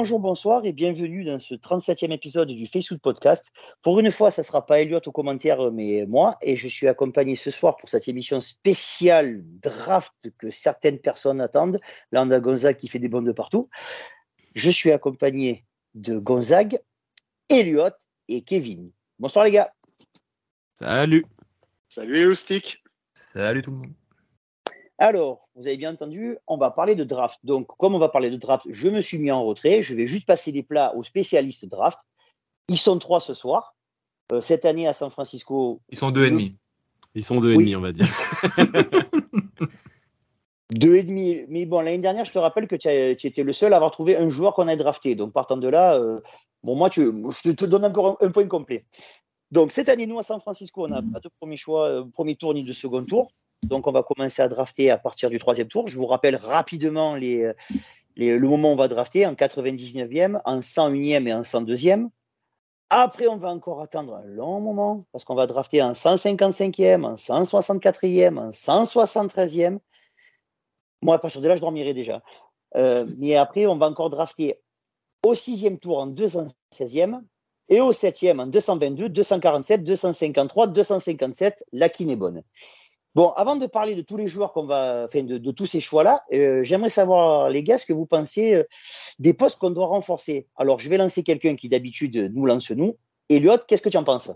Bonjour, bonsoir et bienvenue dans ce 37e épisode du Facebook Podcast. Pour une fois, ça ne sera pas Elliot au commentaire, mais moi. Et je suis accompagné ce soir pour cette émission spéciale draft que certaines personnes attendent. Là, on a Gonzague qui fait des bonds de partout. Je suis accompagné de Gonzague, Elliot et Kevin. Bonsoir les gars. Salut. Salut les Salut tout le monde. Alors, vous avez bien entendu, on va parler de draft. Donc, comme on va parler de draft, je me suis mis en retrait. Je vais juste passer les plats aux spécialistes draft. Ils sont trois ce soir. Euh, cette année à San Francisco. Ils sont deux et demi. Ils sont deux et demi, on va dire. deux et demi. Mais bon, l'année dernière, je te rappelle que tu, étais le seul à avoir trouvé un joueur qu'on a drafté. Donc, partant de là, euh, bon, moi, tu, je te donne encore un, point complet. Donc, cette année, nous, à San Francisco, on n'a pas de premier choix, euh, premier tour ni de second tour. Donc, on va commencer à drafter à partir du troisième tour. Je vous rappelle rapidement les, le moment où on va drafter en 99e, en 101e et en 102e. Après, on va encore attendre un long moment parce qu'on va drafter en 155e, en 164e, en 173e. Moi, à partir de là, je dormirai déjà. Euh, mais après, on va encore drafter au sixième tour en 216e et au septième en 222, 247, 253, 257. La qui est bonne. Bon, avant de parler de tous les joueurs qu'on va, enfin de, tous ces choix-là, euh, j'aimerais savoir, les gars, ce que vous pensez euh, des postes qu'on doit renforcer. Alors, je vais lancer quelqu'un qui d'habitude nous lance nous. Elliot, qu'est-ce que tu en penses?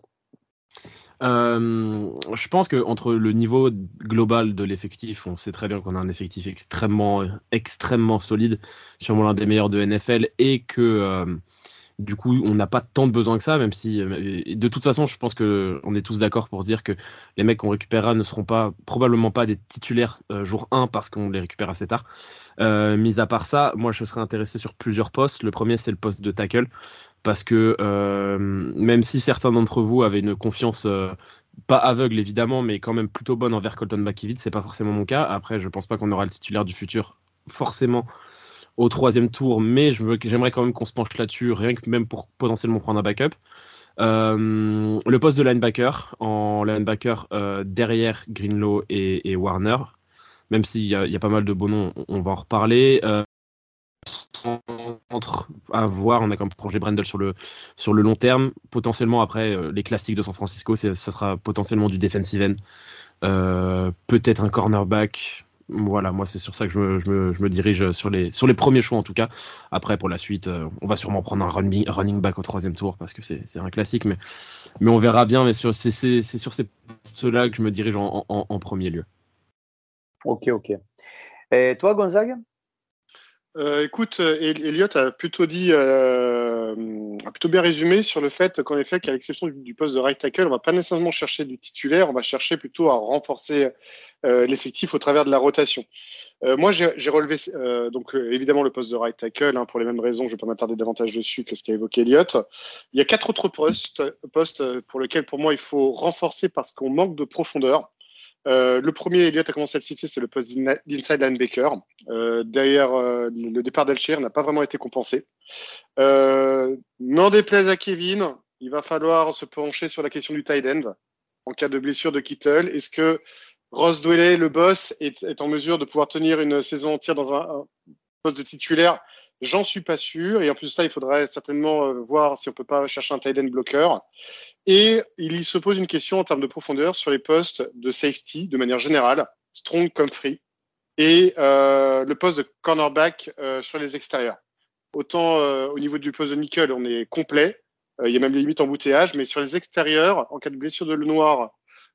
Euh, je pense que entre le niveau global de l'effectif, on sait très bien qu'on a un effectif extrêmement, extrêmement solide, sûrement l'un des meilleurs de NFL, et que du coup, on n'a pas tant de besoin que ça, même si, euh, de toute façon, je pense que on est tous d'accord pour dire que les mecs qu'on récupérera ne seront pas, probablement pas des titulaires euh, jour 1 parce qu'on les récupère assez tard. Euh, mis à part ça, moi, je serais intéressé sur plusieurs postes. Le premier, c'est le poste de tackle, parce que même si certains d'entre vous avaient une confiance pas aveugle évidemment, mais quand même plutôt bonne envers Colton McKivitz, c'est pas forcément mon cas. Après, je pense pas qu'on aura le titulaire du futur forcément au troisième tour, mais j'aimerais quand même qu'on se penche là-dessus, rien que même pour potentiellement prendre un backup. Euh, le poste de linebacker, en linebacker euh, derrière Greenlow et, Warner, même s'il y, a pas mal de beaux noms, on, va en reparler. Euh, entre à voir, on a comme projet Brendel sur le, sur le long terme. Potentiellement, après, les classiques de San Francisco, ça sera potentiellement du defensive end, peut-être un cornerback, voilà, moi c'est sur ça que je me, dirige sur les, sur les premiers choix en tout cas. Après pour la suite, euh, on va sûrement prendre un running, running back au troisième tour parce que c'est un classique, mais, mais on verra bien. Mais c'est sur ces postes-là que je me dirige en, premier lieu. Ok, ok. Et toi Gonzague? Euh, écoute, Elliot a plutôt dit, euh, a plutôt bien résumé sur le fait qu'en effet, qu'à l'exception du, poste de right tackle, on va pas nécessairement chercher du titulaire, on va chercher plutôt à renforcer euh, l'effectif au travers de la rotation. Euh, moi, j'ai relevé euh, donc évidemment le poste de right tackle hein, pour les mêmes raisons. Je vais pas m'attarder davantage dessus que ce qu'a évoqué Elliot. Il y a quatre autres postes, postes pour lesquels pour moi il faut renforcer parce qu'on manque de profondeur. Euh, le premier, Elliott a commencé à le citer, c'est le poste d'inside linebacker. Euh, derrière euh, le départ d'Alcher n'a pas vraiment été compensé. Euh, N'en déplaise à Kevin, il va falloir se pencher sur la question du tight end en cas de blessure de Kittle. Est-ce que Ross Dwelley, le boss, est, est, en mesure de pouvoir tenir une saison entière dans un, un poste de titulaire J'en suis pas sûr. Et en plus de ça, il faudrait certainement euh, voir si on peut pas chercher un tight end bloqueur. Et il se pose une question en termes de profondeur sur les postes de safety de manière générale, strong comme free, et euh, le poste de cornerback euh, sur les extérieurs. Autant euh, au niveau du poste de nickel, on est complet. Euh, il y a même des limites en bouteillage, mais sur les extérieurs, en cas de blessure de le noir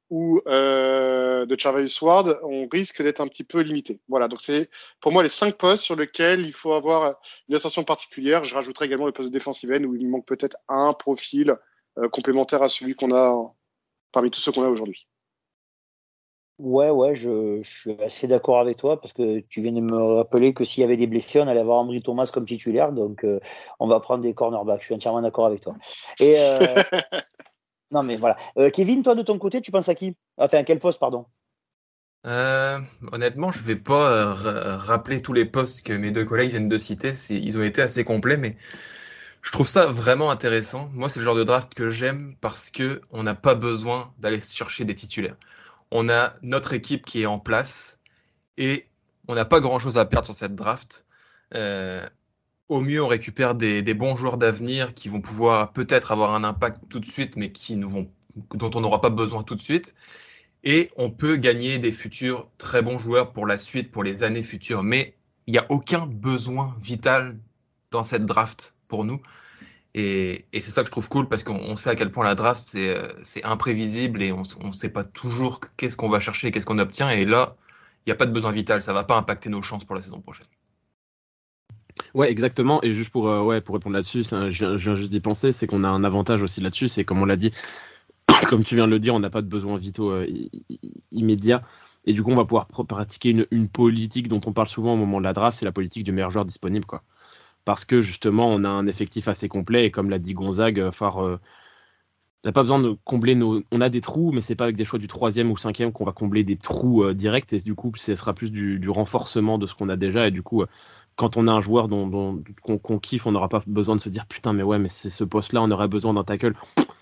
ou euh, de Charles Ward, on risque d'être un petit peu limité. Voilà, donc c'est pour moi les cinq postes sur lesquels il faut avoir une attention particulière. Je rajouterai également le poste de défensive end où il manque peut-être un profil euh, complémentaire à celui qu'on a parmi tous ceux qu'on a aujourd'hui. Ouais, ouais, je, je, suis assez d'accord avec toi parce que tu viens de me rappeler que s'il y avait des blessés, on allait avoir Ambry Thomas comme titulaire, donc euh, on va prendre des cornerbacks. Je suis entièrement d'accord avec toi. Et Non, mais voilà. Euh, Kevin, toi, de ton côté, tu penses à qui? Enfin, à quel poste, pardon? Euh, honnêtement, je ne vais pas euh, rappeler tous les postes que mes deux collègues viennent de citer. Ils ont été assez complets, mais je trouve ça vraiment intéressant. Moi, c'est le genre de draft que j'aime parce que on n'a pas besoin d'aller chercher des titulaires. On a notre équipe qui est en place et on n'a pas grand-chose à perdre sur cette draft. Au mieux, on récupère des, des bons joueurs d'avenir qui vont pouvoir peut-être avoir un impact tout de suite, mais qui ne vont, dont on n'aura pas besoin tout de suite. Et on peut gagner des futurs très bons joueurs pour la suite, pour les années futures. Mais il n'y a aucun besoin vital dans cette draft pour nous. Et, et c'est ça que je trouve cool parce qu'on sait à quel point la draft, c'est imprévisible et on ne sait pas toujours qu'est-ce qu'on va chercher, qu'est-ce qu'on obtient. Et là, il n'y a pas de besoin vital. Ça ne va pas impacter nos chances pour la saison prochaine. Ouais, exactement. Et juste pour, euh, ouais, pour répondre là-dessus, je viens juste d'y penser, c'est qu'on a un avantage aussi là-dessus. C'est comme on l'a dit, comme tu viens de le dire, on n'a pas de besoin vitaux euh, immédiats. Et du coup, on va pouvoir pratiquer une, politique dont on parle souvent au moment de la draft, c'est la politique du meilleur joueur disponible. Quoi parce que justement on a un effectif assez complet et comme l'a dit Gonzague, euh, euh, on n'a pas besoin de combler nos. On a des trous, mais c'est pas avec des choix du troisième ou cinquième qu'on va combler des trous directs. Et du coup, ce sera plus du, renforcement de ce qu'on a déjà. Et du coup, quand on a un joueur dont, qu'on, kiffe, on n'aura pas besoin de se dire putain, mais ouais, mais c'est ce poste-là, on aurait besoin d'un tackle.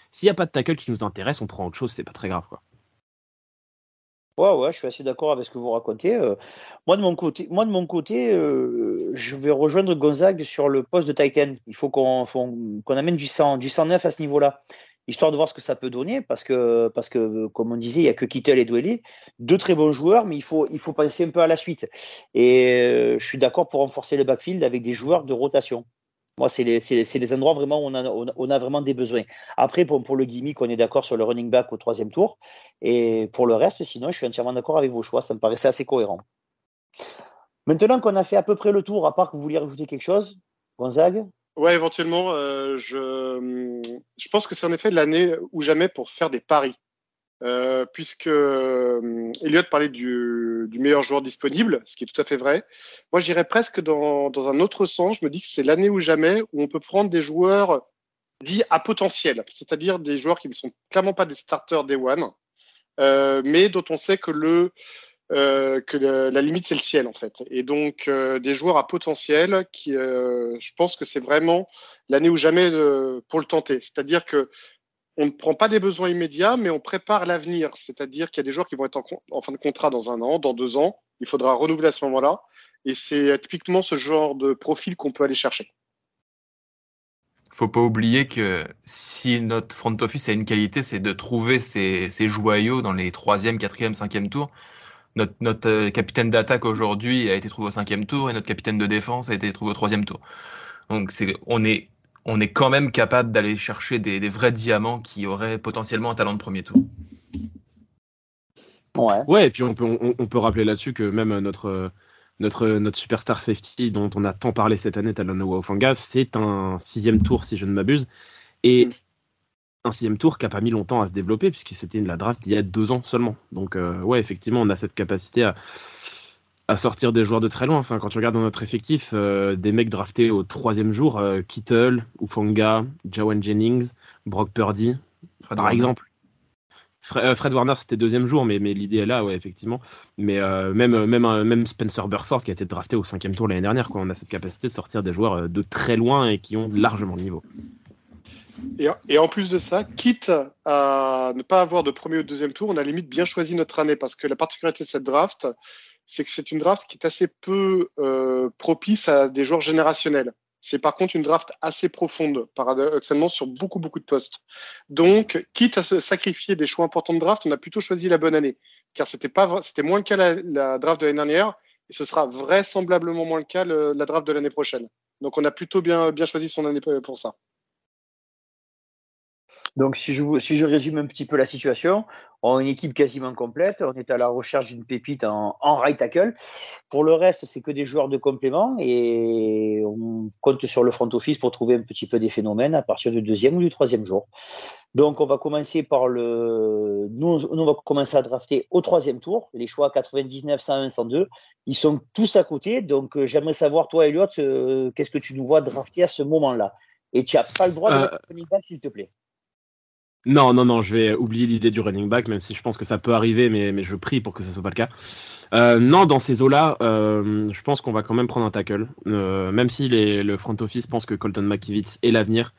S'il n'y a pas de tackle qui nous intéresse, on prend autre chose, c'est pas très grave. Quoi. Ouais, ouais, je suis assez d'accord avec ce que vous racontez. Euh, moi, de mon côté, moi, de mon côté euh, je vais rejoindre Gonzague sur le poste de Titan. Il faut qu'on amène du, 100, du 109 à ce niveau-là, histoire de voir ce que ça peut donner, parce que, parce que comme on disait, il n'y a que Kittel et Dwelly, deux très bons joueurs, mais il faut, il faut penser un peu à la suite. Et euh, je suis d'accord pour renforcer le backfield avec des joueurs de rotation. Moi, c'est les, les, endroits vraiment où on a, on a, vraiment des besoins. Après, pour, pour le gimmick, on est d'accord sur le running back au troisième tour. Et pour le reste, sinon, je suis entièrement d'accord avec vos choix. Ça me paraissait assez cohérent. Maintenant qu'on a fait à peu près le tour, à part que vous vouliez rajouter quelque chose, Gonzague? Ouais, éventuellement, euh, je, je pense que c'est en effet l'année ou jamais pour faire des paris. Euh, puisque euh, Elliot parlait du, du, meilleur joueur disponible, ce qui est tout à fait vrai. Moi, j'irais presque dans, dans, un autre sens. Je me dis que c'est l'année ou jamais où on peut prendre des joueurs dits à potentiel, c'est-à-dire des joueurs qui ne sont clairement pas des starters day one, euh, mais dont on sait que le euh, que la limite c'est le ciel en fait. Et donc euh, des joueurs à potentiel qui, je pense que c'est vraiment l'année ou jamais pour le tenter. C'est-à-dire que on ne prend pas des besoins immédiats, mais on prépare l'avenir. C'est-à-dire qu'il y a des joueurs qui vont être en, fin de contrat dans un an, dans deux ans. Il faudra renouveler à ce moment-là. Et c'est typiquement ce genre de profil qu'on peut aller chercher. Faut pas oublier que si notre front office a une qualité, c'est de trouver ces, joyaux dans les troisième, quatrième, cinquième tours. Notre, notre euh, capitaine d'attaque aujourd'hui a été trouvé au cinquième tour et notre capitaine de défense a été trouvé au troisième tour. Donc c'est, on est on est quand même capable d'aller chercher des, vrais diamants qui auraient potentiellement un talent de premier tour. Ouais. Ouais, et puis on peut, on, peut rappeler là-dessus que même notre, notre, notre superstar safety dont on a tant parlé cette année, Talanoa Waufanga, c'est un sixième tour si je ne m'abuse. Et un sixième tour qui n'a pas mis longtemps à se développer puisque c'était la draft il y a deux ans seulement. Donc euh, ouais, effectivement, on a cette capacité à, à sortir des joueurs de très loin. Enfin, quand tu regardes dans notre effectif, euh, des mecs draftés au troisième jour, euh, Kittle, Ufonga, Jawan Jennings, Brock Purdy, par exemple. Euh, Fred, Warner, c'était deuxième jour, mais, mais l'idée est là, ouais, effectivement. Mais même, même, même Spencer Burford, qui a été drafté au cinquième tour l'année dernière, quoi, on a cette capacité de sortir des joueurs de très loin et qui ont largement le niveau. Et, en plus de ça, quitte à ne pas avoir de premier ou deuxième tour, on a limite bien choisi notre année parce que la particularité de cette draft, c'est que c'est une draft qui est assez peu euh, propice à des joueurs générationnels. C'est par contre une draft assez profonde, paradoxalement, sur beaucoup, beaucoup de postes. Donc, quitte à se sacrifier des choix importants de draft, on a plutôt choisi la bonne année. Car c'était pas, c'était moins le cas la, la draft de l'année dernière, et ce sera vraisemblablement moins le cas la draft de l'année prochaine. Donc, on a plutôt bien, bien choisi son année pour ça. Donc, si je, si je résume un petit peu la situation, on a une équipe quasiment complète. On est à la recherche d'une pépite en, en, right tackle. Pour le reste, c'est que des joueurs de complément et on compte sur le front office pour trouver un petit peu des phénomènes à partir du deuxième ou du troisième jour. Donc, on va commencer par le. Nous, nous on va commencer à drafter au troisième tour. Les choix 99, 101, 102. Ils sont tous à côté. Donc, euh, j'aimerais savoir, toi, Elliot, euh, qu'est-ce que tu nous vois drafter à ce moment-là? Et tu n'as pas le droit de euh... s'il te plaît. Non, non, non, je vais oublier l'idée du running back, même si je pense que ça peut arriver, mais, mais je prie pour que ce soit pas le cas. Euh, non, dans ces eaux-là, euh, je pense qu'on va quand même prendre un tackle. Euh, même si les, le front office pense que Colton McKivitz est l'avenir,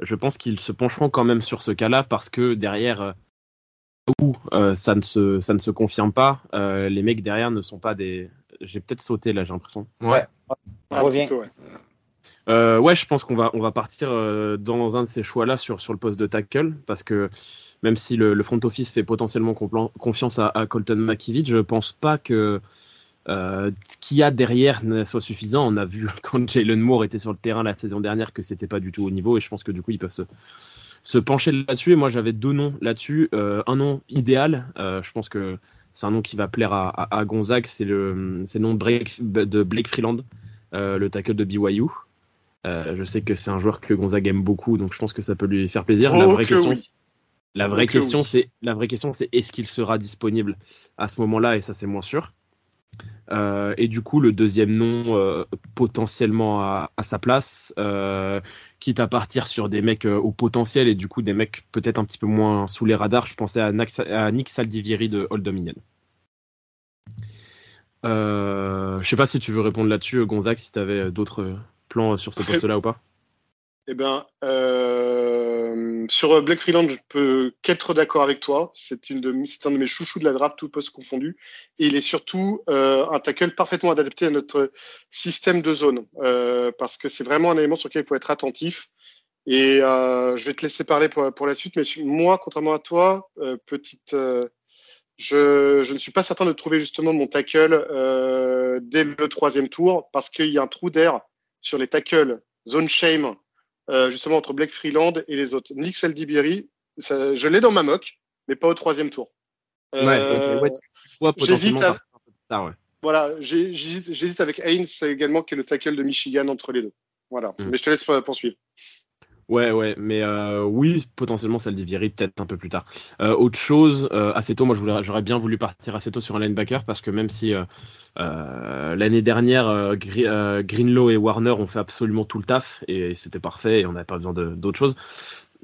je pense qu'ils se pencheront quand même sur ce cas-là parce que derrière, où ça, ne se, ça ne se confirme pas, les mecs derrière ne sont pas des. J'ai peut-être sauté là, j'ai l'impression. Ouais. On revient. Euh, ouais, je pense qu'on va, on va partir euh, dans un de ces choix-là sur, sur le poste de tackle, parce que même si le, le front office fait potentiellement confiance à, Colton McKivitt, je pense pas que euh, ce qu'il y a derrière ne soit suffisant. On a vu quand Jalen Moore était sur le terrain la saison dernière que c'était pas du tout au niveau, et je pense que du coup ils peuvent se, se pencher là-dessus. Et moi j'avais deux noms là-dessus. Un nom idéal, je pense que c'est un nom qui va plaire à, à, Gonzague, c'est le, le nom de Blake, de Blake Freeland, le tackle de BYU. Euh, je sais que c'est un joueur que Gonzague aime beaucoup, donc je pense que ça peut lui faire plaisir. Oh, la vraie que question, oui. la vraie que question, oui. c'est la vraie question, c'est est-ce qu'il sera disponible à ce moment-là, et ça c'est moins sûr. Euh, et du coup, le deuxième nom euh, potentiellement à, à sa place, euh, quitte à partir sur des mecs au potentiel et du coup des mecs peut-être un petit peu moins sous les radars, je pensais à, Nax- à Nick Saldivieri de Old Dominion. Je sais pas si tu veux répondre là-dessus, Gonzague, si tu avais d'autres plans sur ce poste-là ou pas? Eh ben, euh, sur Black Freeland, je peux qu'être d'accord avec toi. C'est un de mes chouchous de la draft, tout poste confondu. Et il est surtout euh, un tackle parfaitement adapté à notre système de zone, euh, parce que c'est vraiment un élément sur lequel il faut être attentif. Et euh, je vais te laisser parler pour, pour la suite, mais moi, contrairement à toi, euh, petite, euh, je, je ne suis pas certain de trouver justement mon tackle euh, dès le troisième tour, parce qu'il y a un trou d'air sur les tackles zone shame euh, justement entre Blake Freeland et les autres. Nick Saldibiri, ça, je l'ai dans ma mock, mais pas au troisième tour. Euh, Ouais, ok, ouais, tu vois j'hésite à- ouais. Voilà, j'hésite avec Haynes également, qui est le tackle de Michigan entre les deux. Voilà, Mm. mais je te laisse euh, poursuivre. Ouais, ouais, mais euh, oui, potentiellement Saldivieri peut-être un peu plus tard. Euh, autre chose, euh, assez tôt, moi j'aurais bien voulu partir assez tôt sur un linebacker parce que même si l'année dernière Greenlow et Warner ont fait absolument tout le taf et c'était parfait et on n'avait pas besoin d'autre chose.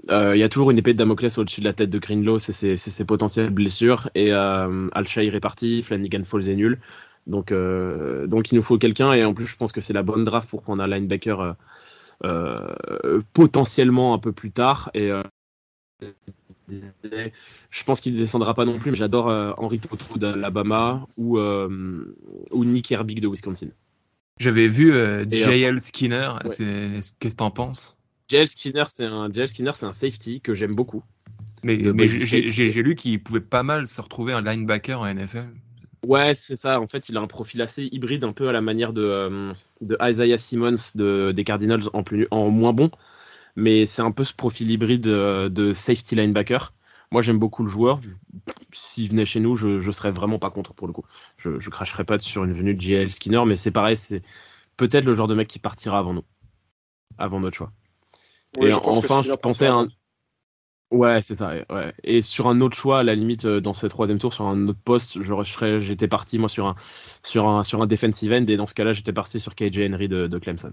Il y a toujours une épée de Damoclès au-dessus de la tête de Greenlow, c'est ses, potentielles blessures et euh, Alshire est parti, Flanagan Falls est nul. Donc, donc il nous faut quelqu'un et en plus je pense que c'est la bonne draft pour prendre un linebacker potentiellement un peu plus tard. Et euh, je pense qu'il ne descendra pas non plus, mais j'adore euh, Henry Toto d'Alabama ou, euh, ou Nick Herbig de Wisconsin. J'avais vu euh, JL Skinner. ouais. Qu'est-ce que t'en penses? JL Skinner, c'est un, JL Skinner, c'est un safety que j'aime beaucoup. Mais, mais j'ai lu qu'il pouvait pas mal se retrouver un linebacker en NFL. Ouais, c'est ça. En fait, il a un profil assez hybride, un peu à la manière de, euh, de Isaiah Simmons de, des Cardinals en, plus, en moins bon. Mais c'est un peu ce profil hybride euh, de safety linebacker. Moi, j'aime beaucoup le joueur. S'il venait chez nous, je, je serais vraiment pas contre pour le coup. Je, je cracherais pas sur une venue de JL Skinner, mais c'est pareil, c'est peut-être le genre de mec qui partira avant nous, avant notre choix. Et je enfin, je pensais à un. Ouais, c'est ça. ouais. Et sur un autre choix, à la limite, euh, dans ce troisième tour, sur un autre poste, j'étais parti moi sur un sur un sur un defensive end et dans ce cas-là, j'étais parti sur KJ Henry de, de Clemson.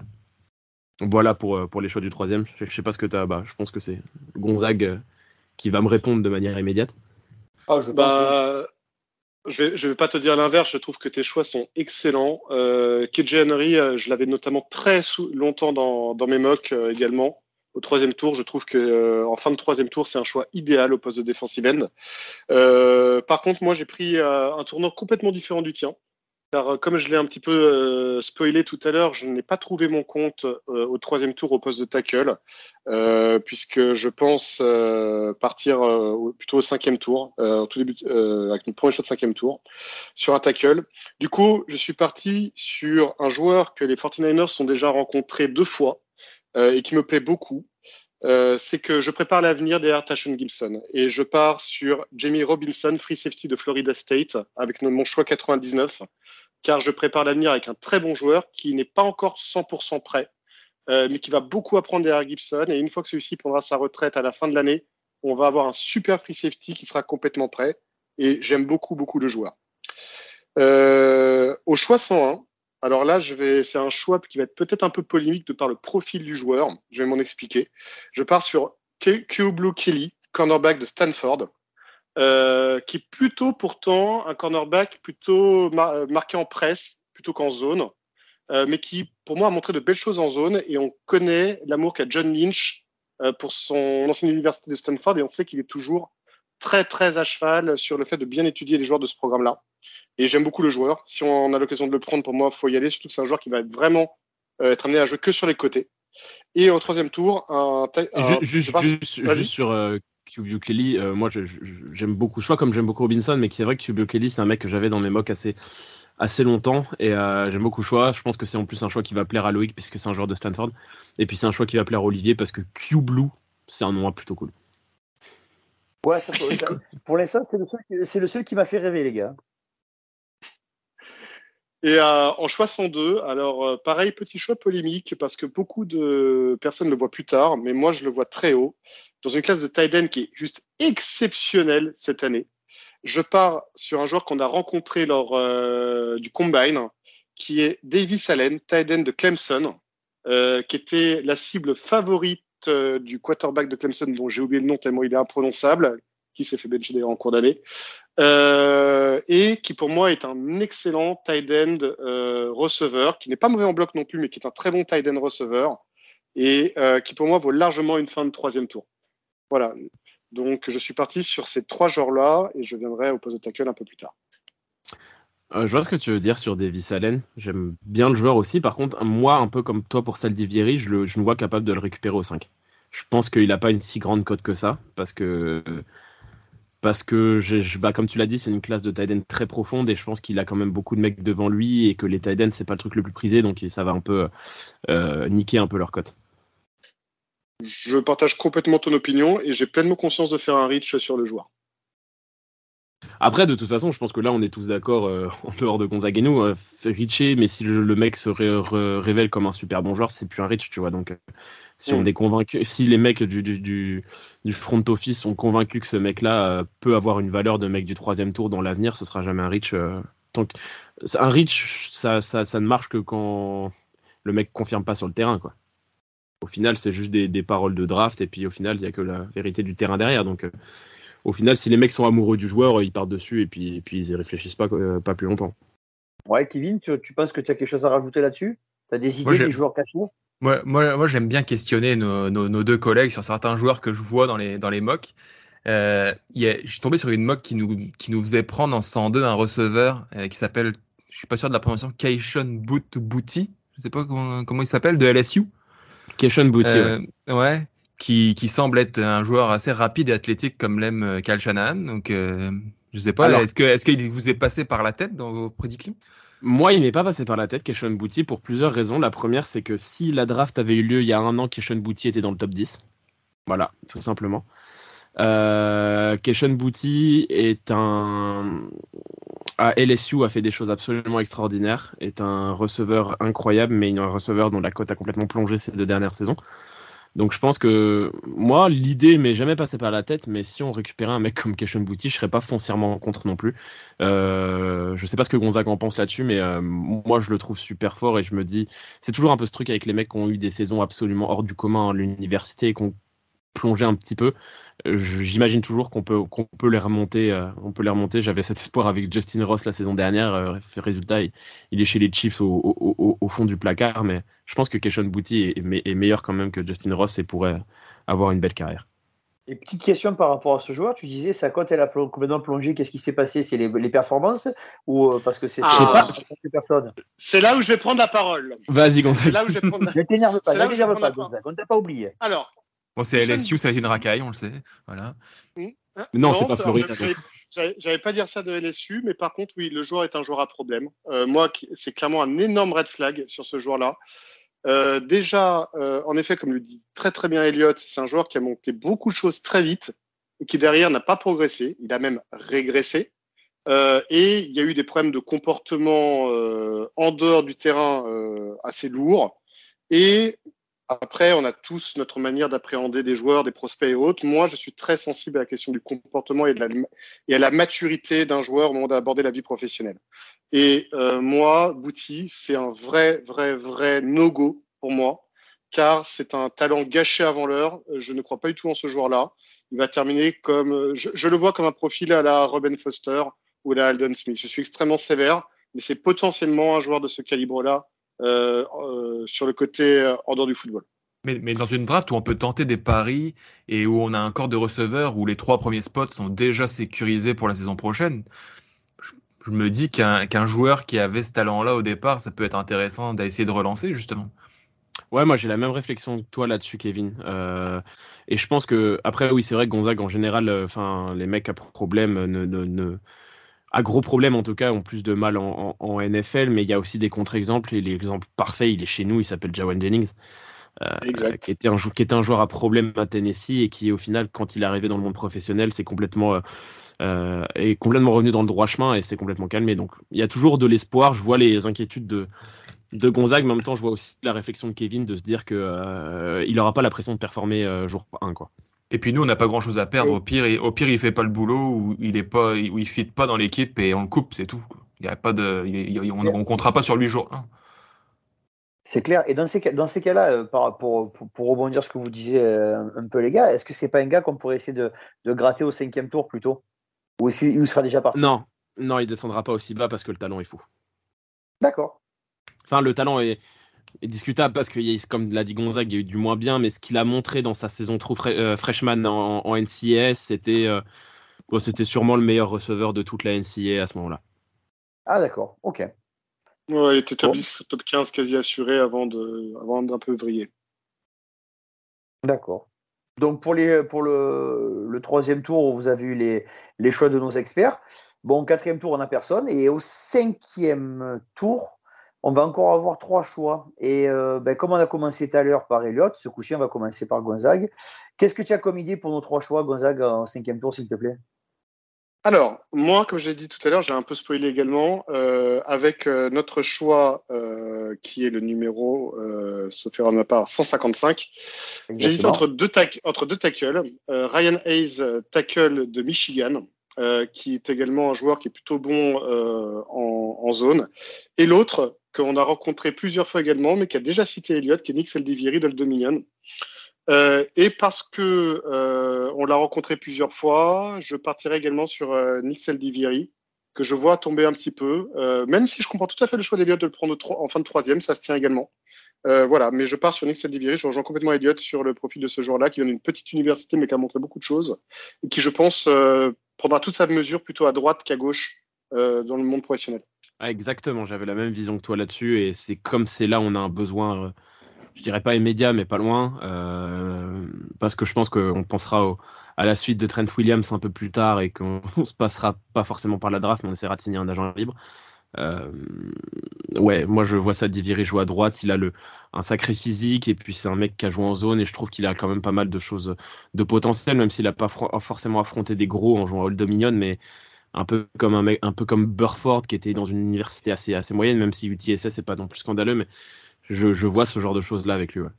Voilà pour euh, pour les choix du troisième. Je, je sais pas ce que t'as. Bah, je pense que c'est Gonzague euh, qui va me répondre de manière immédiate. Ah, je pense Bah, je vais, je vais pas te dire l'inverse. Je trouve que tes choix sont excellents. Euh, KJ Henry, je l'avais notamment très longtemps dans, dans mes mocks euh, également. Au troisième tour, je trouve que euh, en fin de troisième tour, c'est un choix idéal au poste de defensive end. Euh, par contre, moi, j'ai pris euh, un tournant complètement différent du tien. Car comme je l'ai un petit peu spoilé tout à l'heure, je n'ai pas trouvé mon compte au troisième tour au poste de tackle, puisque je pense partir plutôt au cinquième tour, tout début, avec mon premier choix de cinquième tour, sur un tackle. Du coup, je suis parti sur un joueur que les 49ers ont déjà rencontré deux fois et qui me plaît beaucoup. Euh, c'est que je prépare l'avenir derrière Tashon Gibson et je pars sur Jamie Robinson, free safety de Florida State, avec mon choix 99 car je prépare l'avenir avec un très bon joueur qui n'est pas encore 100% prêt, euh, mais qui va beaucoup apprendre derrière Gibson. Et une fois que celui-ci prendra sa retraite à la fin de l'année, on va avoir un super free safety qui sera complètement prêt. Et j'aime beaucoup, beaucoup le joueur. Euh, au choix 101, alors là, je vais, c'est un choix qui va être peut-être un peu polémique de par le profil du joueur. Je vais m'en expliquer. Je pars sur Blue Kelly, cornerback de Stanford. Euh, qui est plutôt pourtant un cornerback plutôt euh, marqué en presse plutôt qu'en zone, euh, mais qui pour moi a montré de belles choses en zone et on connaît l'amour qu'a John Lynch pour son ancienne université de Stanford et on sait qu'il est toujours très très à cheval sur le fait de bien étudier les joueurs de ce programme-là. Et j'aime beaucoup le joueur. Si on a l'occasion de le prendre, pour moi, faut y aller. Surtout que c'est un joueur qui va être vraiment euh, être amené à jouer que sur les côtés. Et au troisième tour, un. un juste, juste, juste, sur euh, Kelly, euh, moi j'aime beaucoup. Je vois comme j'aime beaucoup Robinson, mais c'est vrai que Cubio Kelly, c'est un mec que j'avais dans mes mocks assez, assez longtemps et euh, j'aime beaucoup le choix. Je pense que c'est en plus un choix qui va plaire à Loïc puisque c'est un joueur de Stanford. Et puis c'est un choix qui va plaire à Olivier parce que Q Blue, c'est un nom plutôt cool. Ouais, pour l'instant, c'est le, seul qui m'a fait rêver, les gars. Et euh, en choix 102, alors euh, pareil, petit choix polémique parce que beaucoup de personnes le voient plus tard, mais moi je le vois très haut, dans une classe de tight qui est juste exceptionnelle cette année. Je pars sur un joueur qu'on a rencontré lors euh, du Combine, qui est Davis Allen, tight de Clemson, qui était la cible favorite euh, du quarterback de Clemson, dont j'ai oublié le nom tellement il est imprononçable, qui s'est fait bencher d'ailleurs en cours d'année, euh, et qui pour moi est un excellent tight end euh, receveur, qui n'est pas mauvais en bloc non plus, mais qui est un très bon tight end receveur, et qui pour moi vaut largement une fin de troisième tour. Voilà. Donc je suis parti sur ces trois genres-là, et je viendrai au poste de tackle un peu plus tard. je vois ce que tu veux dire sur Davis Allen. J'aime bien le joueur aussi. Par contre, moi, un peu comme toi pour Saldivieri, je, je me vois capable de le récupérer au 5. Je pense qu'il n'a pas une si grande cote que ça, parce que, parce que je, bah, comme tu l'as dit, c'est une classe de tight très profonde et je pense qu'il a quand même beaucoup de mecs devant lui et que les tight c'est pas le truc le plus prisé, donc ça va un peu euh, niquer un peu leur cote. Je partage complètement ton opinion et j'ai pleinement conscience de faire un reach sur le joueur. Après, de toute façon, je pense que là, on est tous d'accord euh, en dehors de Gonzague et nous. Euh, mais si le, mec se révèle comme un super bon joueur, c'est plus un Rich, tu vois. Donc, euh, si on mm. est convaincu, si les mecs du, du, du, front office sont convaincus que ce mec-là euh, peut avoir une valeur de mec du troisième tour dans l'avenir, ce sera jamais un Rich. tant un Rich, ça, ça, ça, ne marche que quand le mec confirme pas sur le terrain, quoi. Au final, c'est juste des, des, paroles de draft, et puis au final, il y a que la vérité du terrain derrière. Donc, au final, si les mecs sont amoureux du joueur, ils partent dessus et puis, et puis ils y réfléchissent pas, euh, pas plus longtemps. Ouais, Kevin, tu, penses que tu as quelque chose à rajouter là-dessus? Tu as des idées des joueurs cachés? moi, moi, moi j'aime bien questionner nos, nos, deux collègues sur certains joueurs que je vois dans les, dans les mocks. Euh, je suis tombé sur une mock qui nous, qui nous faisait prendre en 102 un receveur euh, qui s'appelle, je suis pas sûr de la prononciation, Keishon Boot Booty. Je sais pas comment, comment il s'appelle, de LSU. Keishon Booty, ouais. ouais qui, qui, semble être un joueur assez rapide et athlétique comme l'aime euh, Kyle Shanahan. Donc, euh, je sais pas, est-ce que est-ce qu'il vous est passé par la tête dans vos prédictions? Moi, il m'est pas passé par la tête, Keshon Bouti, pour plusieurs raisons. La première, c'est que si la draft avait eu lieu il y a un an, Keshon Bouti était dans le top 10. Voilà, tout simplement. Euh, Keshon Bouti est un à LSU a fait des choses absolument extraordinaires, est un receveur incroyable, mais un receveur dont la cote a complètement plongé ces deux dernières saisons. Donc je pense que moi, l'idée m'est jamais passée par la tête, mais si on récupérait un mec comme Keshan Bouti, je serais pas foncièrement contre non plus. Euh, je sais pas ce que Gonzague en pense là-dessus, mais euh, moi je le trouve super fort et je me dis, c'est toujours un peu ce truc avec les mecs qui ont eu des saisons absolument hors du commun à l'université et qui ont plongé un petit peu. J'imagine toujours qu'on peut, qu'on peut les remonter. Euh, on peut les remonter. J'avais cet espoir avec Justin Ross la saison dernière. Euh, résultat, il, est chez les Chiefs au, fond du placard. Mais je pense que Keshon Bouti est, meilleur quand même que Justin Ross et pourrait avoir une belle carrière. Et petite question par rapport à ce joueur, tu disais sa cote elle a complètement plongé. Qu'est-ce qui s'est passé? C'est les, performances? Ou euh, parce que c'est ah, C'est là où je vais prendre la parole. Vas-y Gonzague. C'est là où je vais prendre. ne t'énerve pas, ne t'énerve pas, Gonzague. On t'a pas oublié. Alors, Bon, c'est LSU, ça a été une racaille, on le sait. Voilà. Mmh. Non, c'est pas Floride. J'avais pas dire ça de LSU, mais par contre, oui, le joueur est un joueur à problème. Euh, moi, c'est clairement un énorme red flag sur ce joueur-là. Euh, déjà, euh, en effet, comme le dit très très bien Elliott, c'est un joueur qui a monté beaucoup de choses très vite et qui derrière n'a pas progressé. Il a même régressé. et il y a eu des problèmes de comportement en dehors du terrain assez lourds. Et après, on a tous notre manière d'appréhender des joueurs, des prospects et autres. Moi, je suis très sensible à la question du comportement et, de la, et à la maturité d'un joueur au moment d'aborder la vie professionnelle. Et euh, moi, Bouti, c'est un vrai, vrai, vrai no-go pour moi, car c'est un talent gâché avant l'heure. Je ne crois pas du tout en ce joueur-là. Il va terminer comme, je, je, le vois comme un profil à la Robin Foster ou à la Alden Smith. Je suis extrêmement sévère, mais c'est potentiellement un joueur de ce calibre-là sur le côté euh, en dehors du football. Mais, mais, dans une draft où on peut tenter des paris et où on a un corps de receveurs où les trois premiers spots sont déjà sécurisés pour la saison prochaine, je, me dis qu'un joueur qui avait ce talent-là au départ, ça peut être intéressant d'essayer de relancer justement. Ouais, moi j'ai la même réflexion que toi là-dessus, Kevin. Euh, et je pense que après, oui, c'est vrai que Gonzague en général, euh, enfin, les mecs à problème ne, ne, ne, à gros problème en tout cas, ont plus de mal en, en, NFL. Mais il y a aussi des contre-exemples et l'exemple parfait, il est chez nous, il s'appelle Jawan Jennings. Euh, qui, était un, qui était un joueur à problème à Tennessee et qui au final quand il est arrivé dans le monde professionnel c'est complètement euh, est complètement revenu dans le droit chemin et c'est complètement calmé donc il y a toujours de l'espoir je vois les inquiétudes de de Gonzague, mais en même temps, je vois aussi la réflexion de Kevin de se dire qu'il euh, il n'aura pas la pression de performer euh, jour 1. Quoi. Et puis nous, on n'a pas grand-chose à perdre. Au pire, il, au pire, il fait pas le boulot ou il est pas, où il fit pas dans l'équipe et on le coupe, c'est tout. Il y a pas de, on ne comptera pas sur lui jour 1. C'est clair. Et dans ces, dans ces cas-là, euh, pour, pour, pour, rebondir sur ce que vous disiez un peu les gars, est-ce que c'est pas un gars qu'on pourrait essayer de, de, gratter au cinquième tour plutôt? Ou il sera déjà parti? Non, non, il descendra pas aussi bas parce que le talent est fou. D'accord. Enfin, le talent est, discutable parce que, comme l'a dit Gonzague, il y a eu du moins bien, mais ce qu'il a montré dans sa saison trop euh, freshman en, en NCAS, c'était euh, c'était sûrement le meilleur receveur de toute la NCAA à ce moment-là. Ah, d'accord, ok. Ouais, il était top, 10, top 15 quasi assuré avant d'un avant peu vriller. D'accord. Donc pour, les, pour le, le, troisième tour, vous avez eu les, les choix de nos experts. Bon, quatrième tour, on n'a personne. Et au cinquième tour, on va encore avoir trois choix. Et euh, ben, comme on a commencé tout à l'heure par Elliott, ce coup-ci, on va commencer par Gonzague. Qu'est-ce que tu as comme idée pour nos trois choix, Gonzague, en cinquième tour, s'il te plaît? Alors, moi, comme je l'ai dit tout à l'heure, j'ai un peu spoilé également, euh, avec euh, notre choix qui est le numéro, sauf erreur de ma part, 155. J'hésite entre deux, entre deux tackles. Ryan Hayes, tackle de Michigan, qui est également un joueur qui est plutôt bon en, en, zone. Et l'autre, qu'on a rencontré plusieurs fois également, mais qui a déjà cité Elliott, qui est Nick Seldiviri de Dominion. Euh, et parce que euh, on l'a rencontré plusieurs fois, je partirai également sur euh, Nick que je vois tomber un petit peu, euh, même si je comprends tout à fait le choix d'Eliott de le prendre en fin de troisième, ça se tient également. Voilà, mais je pars sur Nick Seldiviri, je rejoins complètement Elliott sur le profil de ce joueur-là, qui vient d'une petite université, mais qui a montré beaucoup de choses, et qui, je pense, prendra toute sa mesure plutôt à droite qu'à gauche dans le monde professionnel. Ah, exactement, j'avais la même vision que toi là-dessus, et c'est comme c'est là on a un besoin, euh, je dirais pas immédiat, mais pas loin, euh, parce que je pense qu'on pensera à la suite de Trent Williams un peu plus tard et qu'on se passera pas forcément par la draft, mais on essaiera de signer un agent libre. Euh, ouais, moi je vois ça Diviri jouer à droite, il a le, un sacré physique et puis c'est un mec qui a joué en zone et je trouve qu'il a quand même pas mal de choses de potentiel, même s'il a pas forcément affronté des gros en jouant à Old Dominion, mais un peu comme un mec, un peu comme Burford qui était dans une université assez assez moyenne, même si UTSS c'est pas non plus scandaleux, mais je, je, vois ce genre de choses là avec lui. Ouais.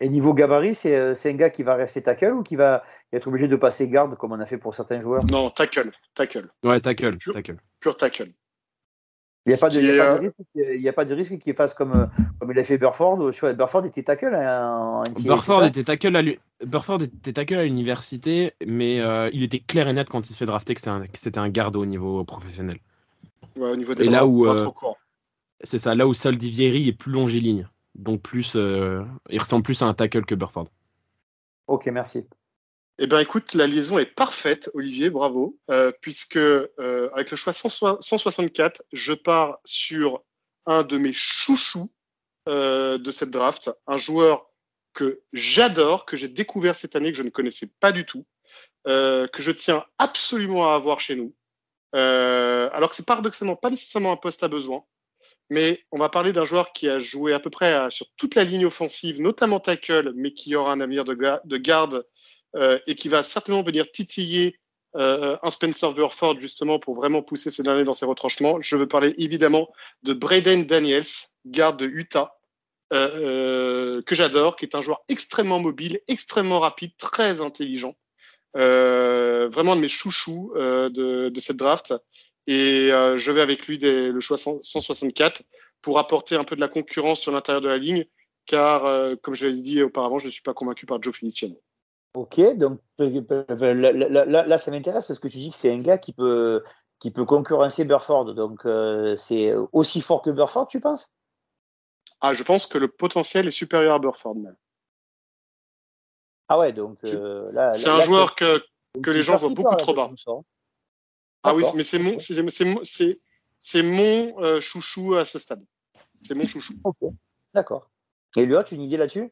Et niveau gabarit, c'est euh, un gars qui va rester tackle ou qui va être obligé de passer garde comme on a fait pour certains joueurs? Non, tackle, tackle. Ouais, tackle, pure, tackle. Pure tackle. Il n'y a, pas de, a, a pas de risque qu'il fasse comme, comme il a fait Burford. Burford était tackle hein, en Burford était tackle à Burford était tackle à l'université, mais euh, il était clair et net quand il se fait drafter que c'était un, un, garde au niveau professionnel. Ouais, au niveau des et là où euh, c'est ça, là où Saldivieri est plus longiligne, donc plus, euh, il ressemble plus à un tackle que Burford. Ok, merci. Eh bien, écoute, la liaison est parfaite, Olivier, bravo, euh, puisque euh, avec le choix 164, je pars sur un de mes chouchous euh, de cette draft, un joueur que j'adore, que j'ai découvert cette année, que je ne connaissais pas du tout, euh, que je tiens absolument à avoir chez nous. Euh, alors que c'est paradoxalement pas nécessairement un poste à besoin, mais on va parler d'un joueur qui a joué à peu près à, sur toute la ligne offensive, notamment tackle, mais qui aura un avenir de, de garde euh, et qui va certainement venir titiller euh, un Spencer Burford justement pour vraiment pousser ce dernier dans ses retranchements. Je veux parler évidemment de Braden Daniels, garde de Utah, euh, que j'adore, qui est un joueur extrêmement mobile, extrêmement rapide, très intelligent. Euh, vraiment de mes chouchous euh, de, de, cette draft. Et euh, je vais avec lui dès le choix 164 pour apporter un peu de la concurrence sur l'intérieur de la ligne, car, comme je l'ai dit auparavant, je ne suis pas convaincu par Joe Feliciano. Ok, donc là, là, là ça m'intéresse parce que tu dis que c'est un gars qui peut, qui peut concurrencer Burford. Donc euh, c'est aussi fort que Burford, tu penses? Ah, je pense que le potentiel est supérieur à Burford même. Ah ouais, donc euh, là. C'est un joueur que, que les gens voient beaucoup trop bas. Ah oui, mais c'est mon, c'est mon euh, chouchou à ce stade. C'est mon chouchou. Ok, d'accord. Elliot, une idée là-dessus?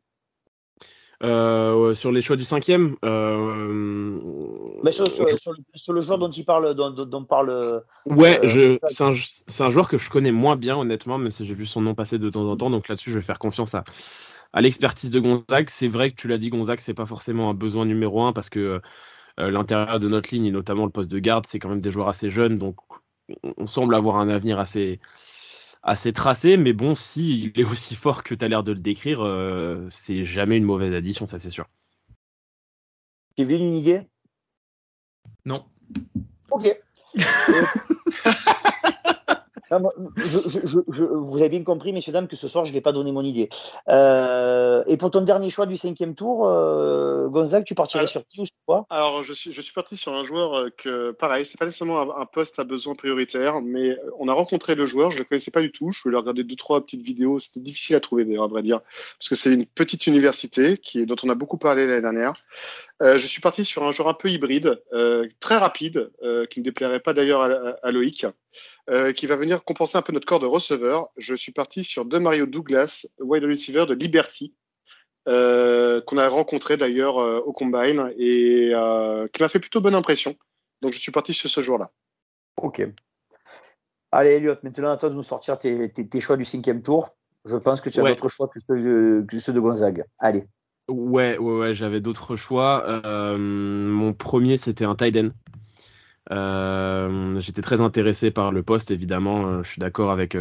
Euh, sur les choix du cinquième euh, Mais sur, sur, sur, le, sur, le, joueur dont il parle, dont, dont parle. Ouais, euh, c'est un, un, joueur que je connais moins bien, honnêtement, même si j'ai vu son nom passer de temps en temps. Donc là-dessus, je vais faire confiance à, à l'expertise de Gonzague. C'est vrai que tu l'as dit, Gonzague, c'est pas forcément un besoin numéro un parce que euh, l'intérieur de notre ligne et notamment le poste de garde, c'est quand même des joueurs assez jeunes. Donc on semble avoir un avenir assez assez tracé, mais bon, si il est aussi fort que tu as l'air de le décrire, euh, c'est jamais une mauvaise addition, ça c'est sûr. Kevin, une idée? Je, vous avez bien compris, messieurs, dames, que ce soir, je ne vais pas donner mon idée. Euh, et pour ton dernier choix du cinquième tour, euh, Gonzague, tu partirais alors, sur qui ou sur quoi? Alors, je suis, parti sur un joueur euh, que, pareil, c'est pas nécessairement un, un, poste à besoin prioritaire, mais on a rencontré le joueur, je le connaissais pas du tout. Je voulais regarder deux, trois petites vidéos. C'était difficile à trouver, d'ailleurs, à vrai dire, parce que c'est une petite université qui, dont on a beaucoup parlé l'année dernière. Euh, je suis parti sur un joueur un peu hybride, euh, très rapide, euh, qui ne déplairait pas d'ailleurs à, Loïc, qui va venir compenser un peu notre corps de receveur. Je suis parti sur De Mario Douglas, wide receiver de Liberty, qu'on a rencontré d'ailleurs au Combine et qui m'a fait plutôt bonne impression. Donc je suis parti sur ce joueur-là. Ok. Allez Elliot, maintenant à toi de nous sortir tes, tes, tes choix du cinquième tour. Je pense que tu as ouais. d'autres choix que ceux, de, que ceux de Gonzague. Allez. Ouais, ouais, ouais j'avais d'autres choix. Euh, mon premier, c'était un tight end. Euh, J'étais très intéressé par le poste, évidemment. Euh, je suis d'accord avec,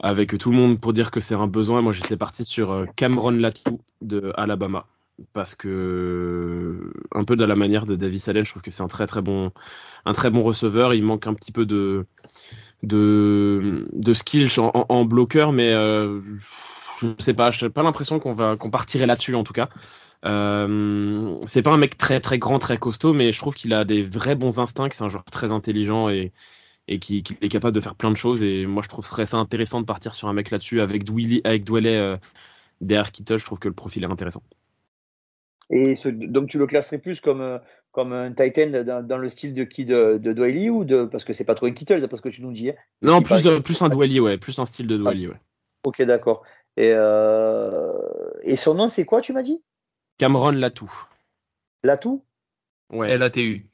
avec tout le monde pour dire que c'est un besoin. Moi, j'étais parti sur Cameron Latou de Alabama. Parce que, un peu de la manière de Davis Allen, je trouve que c'est un très très bon, un très bon receveur. Il manque un petit peu de, de, de skills en bloqueur, mais je sais pas, j'ai pas l'impression qu'on va qu'on partirait là-dessus en tout cas. Euh, c'est pas un mec très très grand, très costaud, mais je trouve qu'il a des vrais bons instincts, c'est un joueur très intelligent et et qui, qui, est capable de faire plein de choses. Et moi, je trouverais ça intéressant de partir sur un mec là-dessus avec Dwelly, avec Dwelly euh, derrière Kittle. Je trouve que le profil est intéressant. Et ce, donc tu le classerais plus comme comme un Titan dans, dans le style de qui de, de Dwelly ou de parce que c'est pas trop un Kittle d'après ce que tu nous dis. Hein non, plus de, plus un Dwelly, ouais, plus un style de Dwelly, ouais. Ok, d'accord. Et, euh... et son nom, c'est quoi, tu m'as dit? Cameron Latou. Latou? Ouais. L-A-T-U.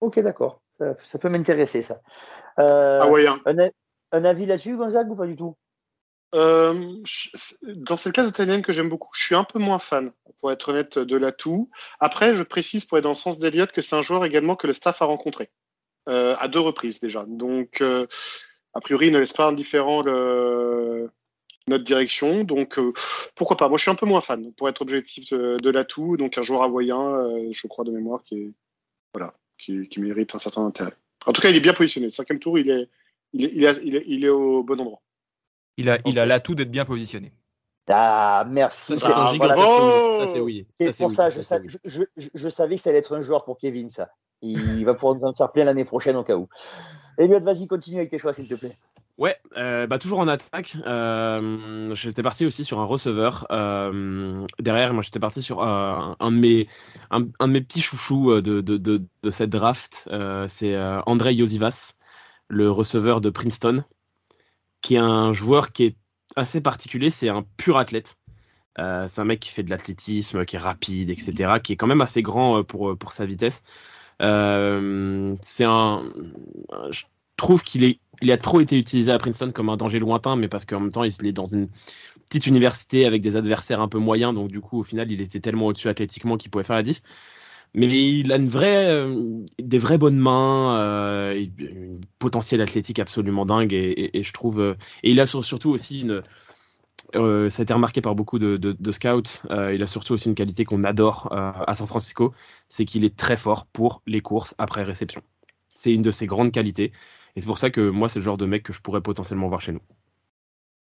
Ok, d'accord. Ça, ça, peut m'intéresser, ça. Euh, ah ouais, hein. un, un, avis là-dessus, Gonzague, ou pas du tout? Euh, je, dans cette classe de Tenen que j'aime beaucoup, je suis un peu moins fan, pour être honnête, de Latou. Après, je précise, pour être dans le sens d'Eliott, que c'est un joueur également que le staff a rencontré. Euh, à deux reprises déjà. Donc, euh, a priori, il ne laisse pas indifférent le, notre direction. Donc euh, pourquoi pas. Moi, je suis un peu moins fan, pour être objectif de, de l'atout. Donc un joueur hawaïen, euh, je crois de mémoire, qui est voilà, qui, qui, mérite un certain intérêt. En tout cas, il est bien positionné. Cinquième tour, il est, il est, il est, il est, il est au bon endroit. Il a, il a l'atout d'être bien positionné. Ah, merci. Ça, ah, voilà. oh ça c'est oui. C'est pour oui. ça, je, ça je, je, je, savais que ça allait être un joueur pour Kevin, ça. Il va pouvoir nous en faire plein l'année prochaine au cas où. Elliot, vas-y, continue avec tes choix, s'il te plaît. Ouais, euh, bah toujours en attaque. Euh, j'étais parti aussi sur un receveur. Euh, derrière, moi, j'étais parti sur un, de mes un, mes petits chouchous de, de, de, cette draft. c'est André Yosivas, le receveur de Princeton, qui est un joueur qui est assez particulier. C'est un pur athlète. c'est un mec qui fait de l'athlétisme, qui est rapide, etc., qui est quand même assez grand pour pour sa vitesse. c'est un, trouve qu'il a trop été utilisé à Princeton comme un danger lointain, mais parce qu'en même temps, il est dans une petite université avec des adversaires un peu moyens, donc du coup, au final, il était tellement au-dessus athlétiquement qu'il pouvait faire la diff. Mais il a euh, des vraies bonnes mains, euh, une potentiel athlétique absolument dingue, et, je trouve, euh, et il a surtout aussi une, euh, ça a été remarqué par beaucoup de, scouts. Euh, il a surtout aussi une qualité qu'on adore à San Francisco, c'est qu'il est très fort pour les courses après réception. C'est une de ses grandes qualités. Et c'est pour ça que moi, c'est le genre de mec que je pourrais potentiellement voir chez nous.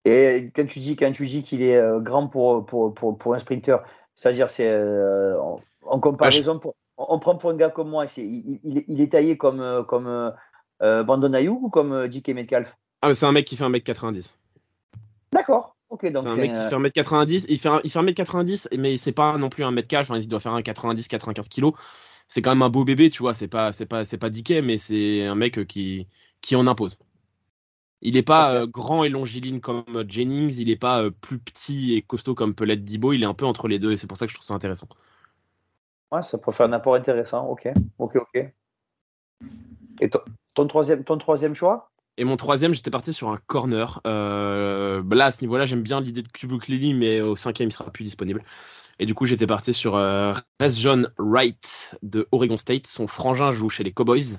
Et quand tu dis, quand tu dis qu'il est euh, grand pour, pour, pour, pour un sprinter, c'est-à-dire, c'est euh, en, en, comparaison, pour, on prend pour un gars comme moi, il, il, il, est taillé comme, euh, comme euh, Brandon Ayuk ou comme DK Metcalf? Ah, C'est un mec qui fait 1m90. D'accord. Ok, donc c'est un mec qui fait 1m90. Il fait, il fait 1m90, mais c'est pas non plus un mètre calf. Enfin, il doit faire un 90-95 kg. C'est quand même un beau bébé, tu vois. C'est pas, c'est pas, c'est pas Dickey, mais c'est un mec qui, qui en impose. Il n'est pas euh, grand et longiligne comme euh, Jennings, il n'est pas euh, plus petit et costaud comme peut l'être Dibo, il est un peu entre les deux et c'est pour ça que je trouve ça intéressant. Ouais, ça peut faire un apport intéressant. Ok, ok, ok. Et ton, ton troisième, ton troisième choix? Et mon troisième, j'étais parti sur un corner. Euh, bah là, à ce niveau-là, j'aime bien l'idée de Kubuk Lily, mais au cinquième, il sera plus disponible. Et du coup, j'étais parti sur euh, John Wright de Oregon State. Son frangin joue chez les Cowboys.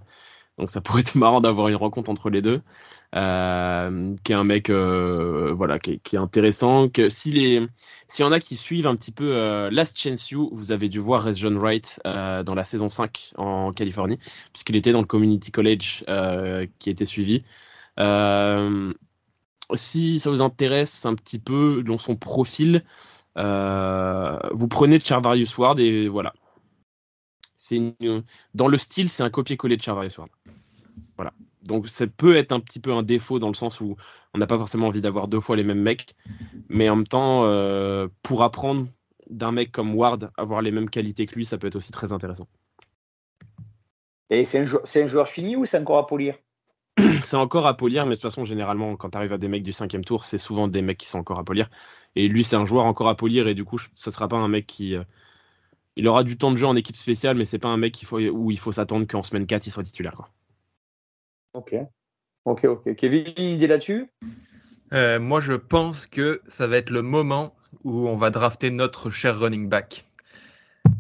Donc ça pourrait être marrant d'avoir une rencontre entre les deux. Euh, qui est un mec euh, voilà, qui est, qui est, intéressant. Que si les, s'il y en a qui suivent un petit peu euh, Last Chance You, vous avez dû voir John Wright euh, dans la saison 5 en Californie, puisqu'il était dans le Community College euh, qui était suivi. si ça vous intéresse un petit peu dans son profil, vous prenez Charvarius Ward et voilà. C'est une... dans le style, c'est un copier-coller de Charvarius Ward. Voilà. Donc ça peut être un petit peu un défaut dans le sens où on n'a pas forcément envie d'avoir deux fois les mêmes mecs, mais en même temps, euh, pour apprendre d'un mec comme Ward, avoir les mêmes qualités que lui, ça peut être aussi très intéressant. Et c'est un, jou un, joueur fini ou c'est encore à polir? C'est encore à polir, mais de toute façon, généralement, quand tu arrives à des mecs du cinquième tour, c'est souvent des mecs qui sont encore à polir. Et lui, c'est un joueur encore à polir, et du coup, ça sera pas un mec qui. Euh, il aura du temps de jeu en équipe spéciale, mais c'est pas un mec faut, où il faut s'attendre qu'en semaine 4, il soit titulaire. Quoi. Ok. Ok, ok. Kevin, une idée là-dessus? Euh, Moi, je pense que ça va être le moment où on va drafter notre cher running back.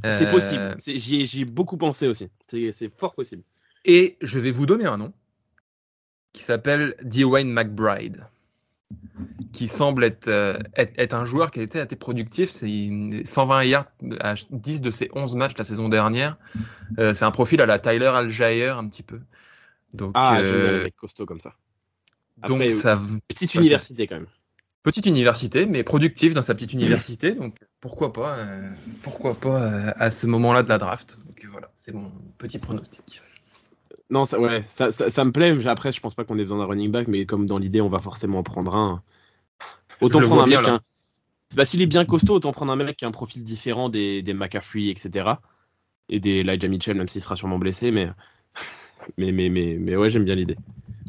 Euh... C'est possible. J'y ai, beaucoup pensé aussi. C'est fort possible. Et je vais vous donner un nom qui s'appelle Dwayne McBride, qui semble être, euh, être, être, un joueur qui a été assez productif. C'est 120 yards à 10 de ses 11 matchs la saison dernière. Euh, c'est un profil à la Tyler Algier un petit peu. Donc, ah, euh... costaud comme ça. Après, donc ça, petite université quand même. Petite université, mais productive dans sa petite université. Donc pourquoi pas, euh, pourquoi pas euh, à ce moment-là de la draft. Donc voilà, c'est mon petit pronostic. Non, ça, ouais, ça, ça, ça, me plaît. Après, je pense pas qu'on ait besoin d'un running back, mais comme dans l'idée, on va forcément en prendre un. Autant je prendre un bien, mec. Un... Bah, S'il est bien costaud, autant prendre un mec qui a un profil différent des, des McCaffrey, etc. Et des Elijah Mitchell, même s'il sera sûrement blessé, mais mais, mais, mais, mais ouais, j'aime bien l'idée.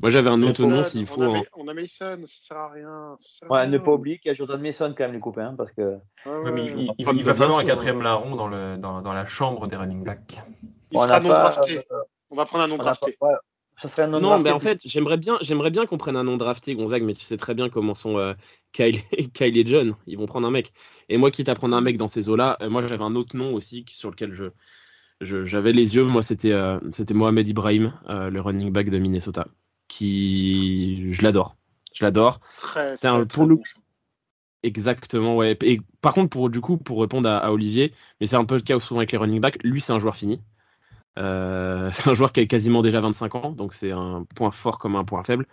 Moi, j'avais un autre nom s'il faut. On a, on a Mason, ça sert à rien. Sert à ouais, rien. ne pas oublier qu'il y a Jordan Mason quand même, les copains, parce que. Ouais, ouais, il, il, il, il, va falloir un quatrième larron dans, le, dans, dans la chambre des running backs. Il sera non drafté. Euh, on va prendre un non drafté. Ouais. Ça serait un non, non mais en fait, j'aimerais bien, j'aimerais bien qu'on prenne un non drafté, Gonzague, mais tu sais très bien comment sont euh, Kyle, Kyle, et John. Ils vont prendre un mec. Et moi, quitte à prendre un mec dans ces eaux-là, euh, moi, j'avais un autre nom aussi sur lequel je, j'avais les yeux. Moi, c'était euh, c'était Mohamed Ibrahim, euh, le running back de Minnesota, qui je l'adore, je l'adore. C'est un pour le exactement ouais. Et par contre, pour du coup, pour répondre à, à Olivier, mais c'est un peu le cas souvent avec les running backs. Lui, c'est un joueur fini. Euh, c'est un joueur qui a quasiment déjà 25 ans, donc c'est un point fort comme un point faible.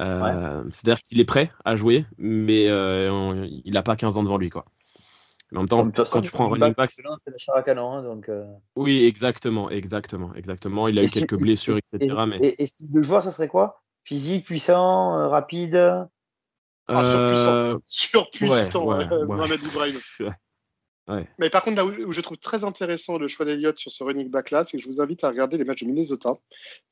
Euh, ouais. C'est-à-dire qu'il est prêt à jouer, mais euh, il n'a pas 15 ans devant lui, quoi. Mais en même temps, quand, quand tu prends un running back, c'est la chair à canon, hein, donc. Euh... Oui, exactement, exactement, exactement. Il a Et eu quelques blessures, et- etc. Mais Et, et style de joueur, ça serait quoi? Physique, puissant, euh, rapide? Ah, surpuissant. Surpuissant, ouais, ouais, euh, ouais. Mohamed Ibrahim. Ouais. Mais par contre, là où, je trouve très intéressant le choix d'Eliott sur ce running back là, c'est que je vous invite à regarder les matchs de Minnesota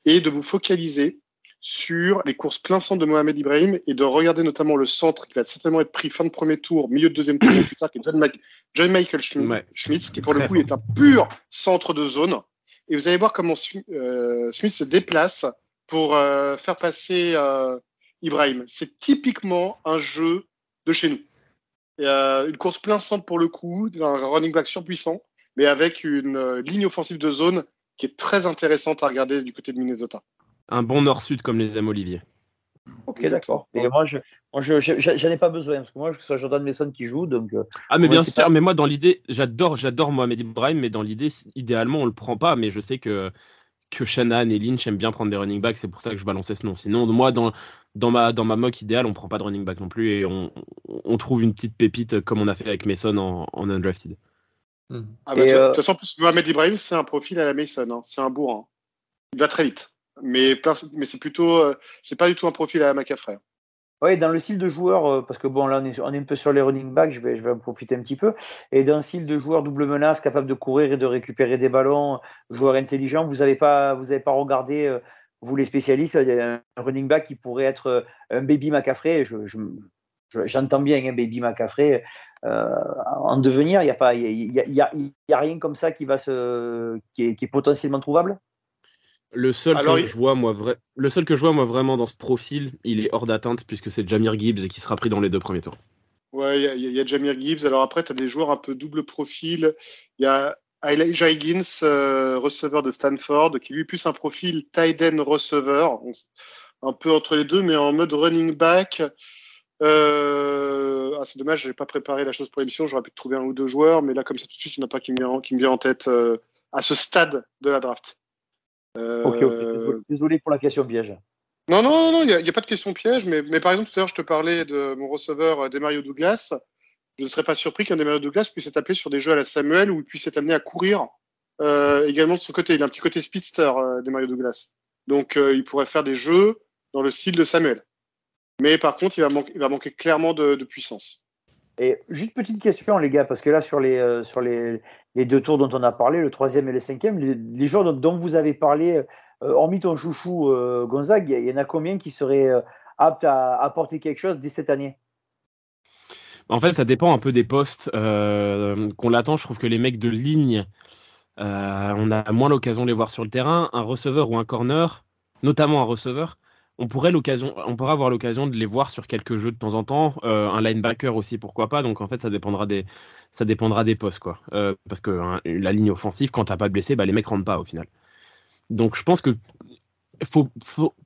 et de vous focaliser sur les courses plein centre de Mohamed Ibrahim et de regarder notamment le centre qui va certainement être pris fin de premier tour, milieu de deuxième tour ou plus tard, qui est John, Michael Ouais. Schmitz, qui pour le coup est un pur centre de zone. Et vous allez voir comment euh, Smith se déplace pour euh, faire passer euh, Ibrahim. C'est typiquement un jeu de chez nous. Et, euh, une course plein centre pour le coup, un running back surpuissant, mais avec une euh, ligne offensive de zone qui est très intéressante à regarder du côté de Minnesota. un bon nord-sud comme les aime Olivier. Ok, d'accord. Et moi, je, moi je, je- j'en ai pas besoin, parce que moi, je que ce soit Jordan Mason qui joue, donc. euh, Ah mais bien c'est sûr, pas- mais moi dans l'idée, j'adore, j'adore Mohamed Ibrahim, mais dans l'idée, idéalement on le prend pas, mais je sais que que Shanahan et Lynch aiment bien prendre des running backs, c'est pour ça que je balançais ce nom. Sinon, moi dans dans ma dans ma mock idéale, on prend pas de running back non plus et on, on trouve une petite pépite comme on a fait avec Mason en, en undrafted. Ah bah, de euh, toute façon, en plus, Mohamed Ibrahim, c'est un profil à la Mason. hein. C'est un bourrin. Il va très vite. Mais, mais c'est plutôt, euh, c'est pas du tout un profil à la McCaffrey. Ouais, dans le style de joueur, euh, parce que bon, là, on est, on est un peu sur les running backs, je vais, je vais en profiter un petit peu. Et dans le style de joueur double menace, capable de courir et de récupérer des ballons, joueur intelligent, vous avez pas, vous avez pas regardé, euh, vous les spécialistes, un running back qui pourrait être un baby McCaffrey. Je, j'entends bien un baby McCaffrey en devenir. Il n'y a pas, il y a, y a, rien comme ça qui va se, qui est, qui est potentiellement trouvable? Le seul, que je vois, moi, vrai... le seul que je vois, moi, vraiment, dans ce profil, il est hors d'atteinte puisque c'est Jamir Gibbs et qui sera pris dans les deux premiers tours. Ouais, il y, a Jamir Gibbs. Alors après, tu as des joueurs un peu double profil. Il y a Elijah Higgins, euh, receveur de Stanford, qui lui est plus un profil tight end receveur, un peu entre les deux, mais en mode running back. Euh... Ah, c'est dommage, n'avais pas préparé la chose pour l'émission. J'aurais pu trouver un ou deux joueurs, mais là, comme ça, tout de suite, il n'y en a pas qui me vient, qui me vient en tête euh, à ce stade de la draft. Ok, ok. Désolé, pour la question piège. Non, non, non, il n'y a, pas de question piège, mais, mais par exemple, tout à l'heure, je te parlais de mon receveur euh, Demario Douglas. Je ne serais pas surpris qu'un Demario Douglas puisse être appelé sur des jeux à la Samuel il puisse être amené à courir euh, également de son côté. Il a un petit côté speedster, euh, Demario Douglas. Donc, euh, il pourrait faire des jeux dans le style de Samuel. Mais par contre, il va, manquer, il va manquer clairement de, puissance. Et juste petite question, les gars, parce que là, sur les, sur les, deux tours dont on a parlé, le troisième et le cinquième, les, les joueurs dont, vous avez parlé, hormis ton chouchou Gonzague, il y, en a combien qui seraient aptes à apporter quelque chose dès cette année? En fait, ça dépend un peu des postes qu'on l'attend. Je trouve que les mecs de ligne, on a moins l'occasion de les voir sur le terrain. Un receveur ou un corner, notamment un receveur, on pourrait avoir l'occasion de les voir sur quelques jeux de temps en temps. Euh, un linebacker aussi, pourquoi pas. Donc en fait, ça dépendra des, postes. Euh, parce que hein, la ligne offensive, quand t'as pas de blessé, bah, les mecs rentrent pas au final. Donc je pense que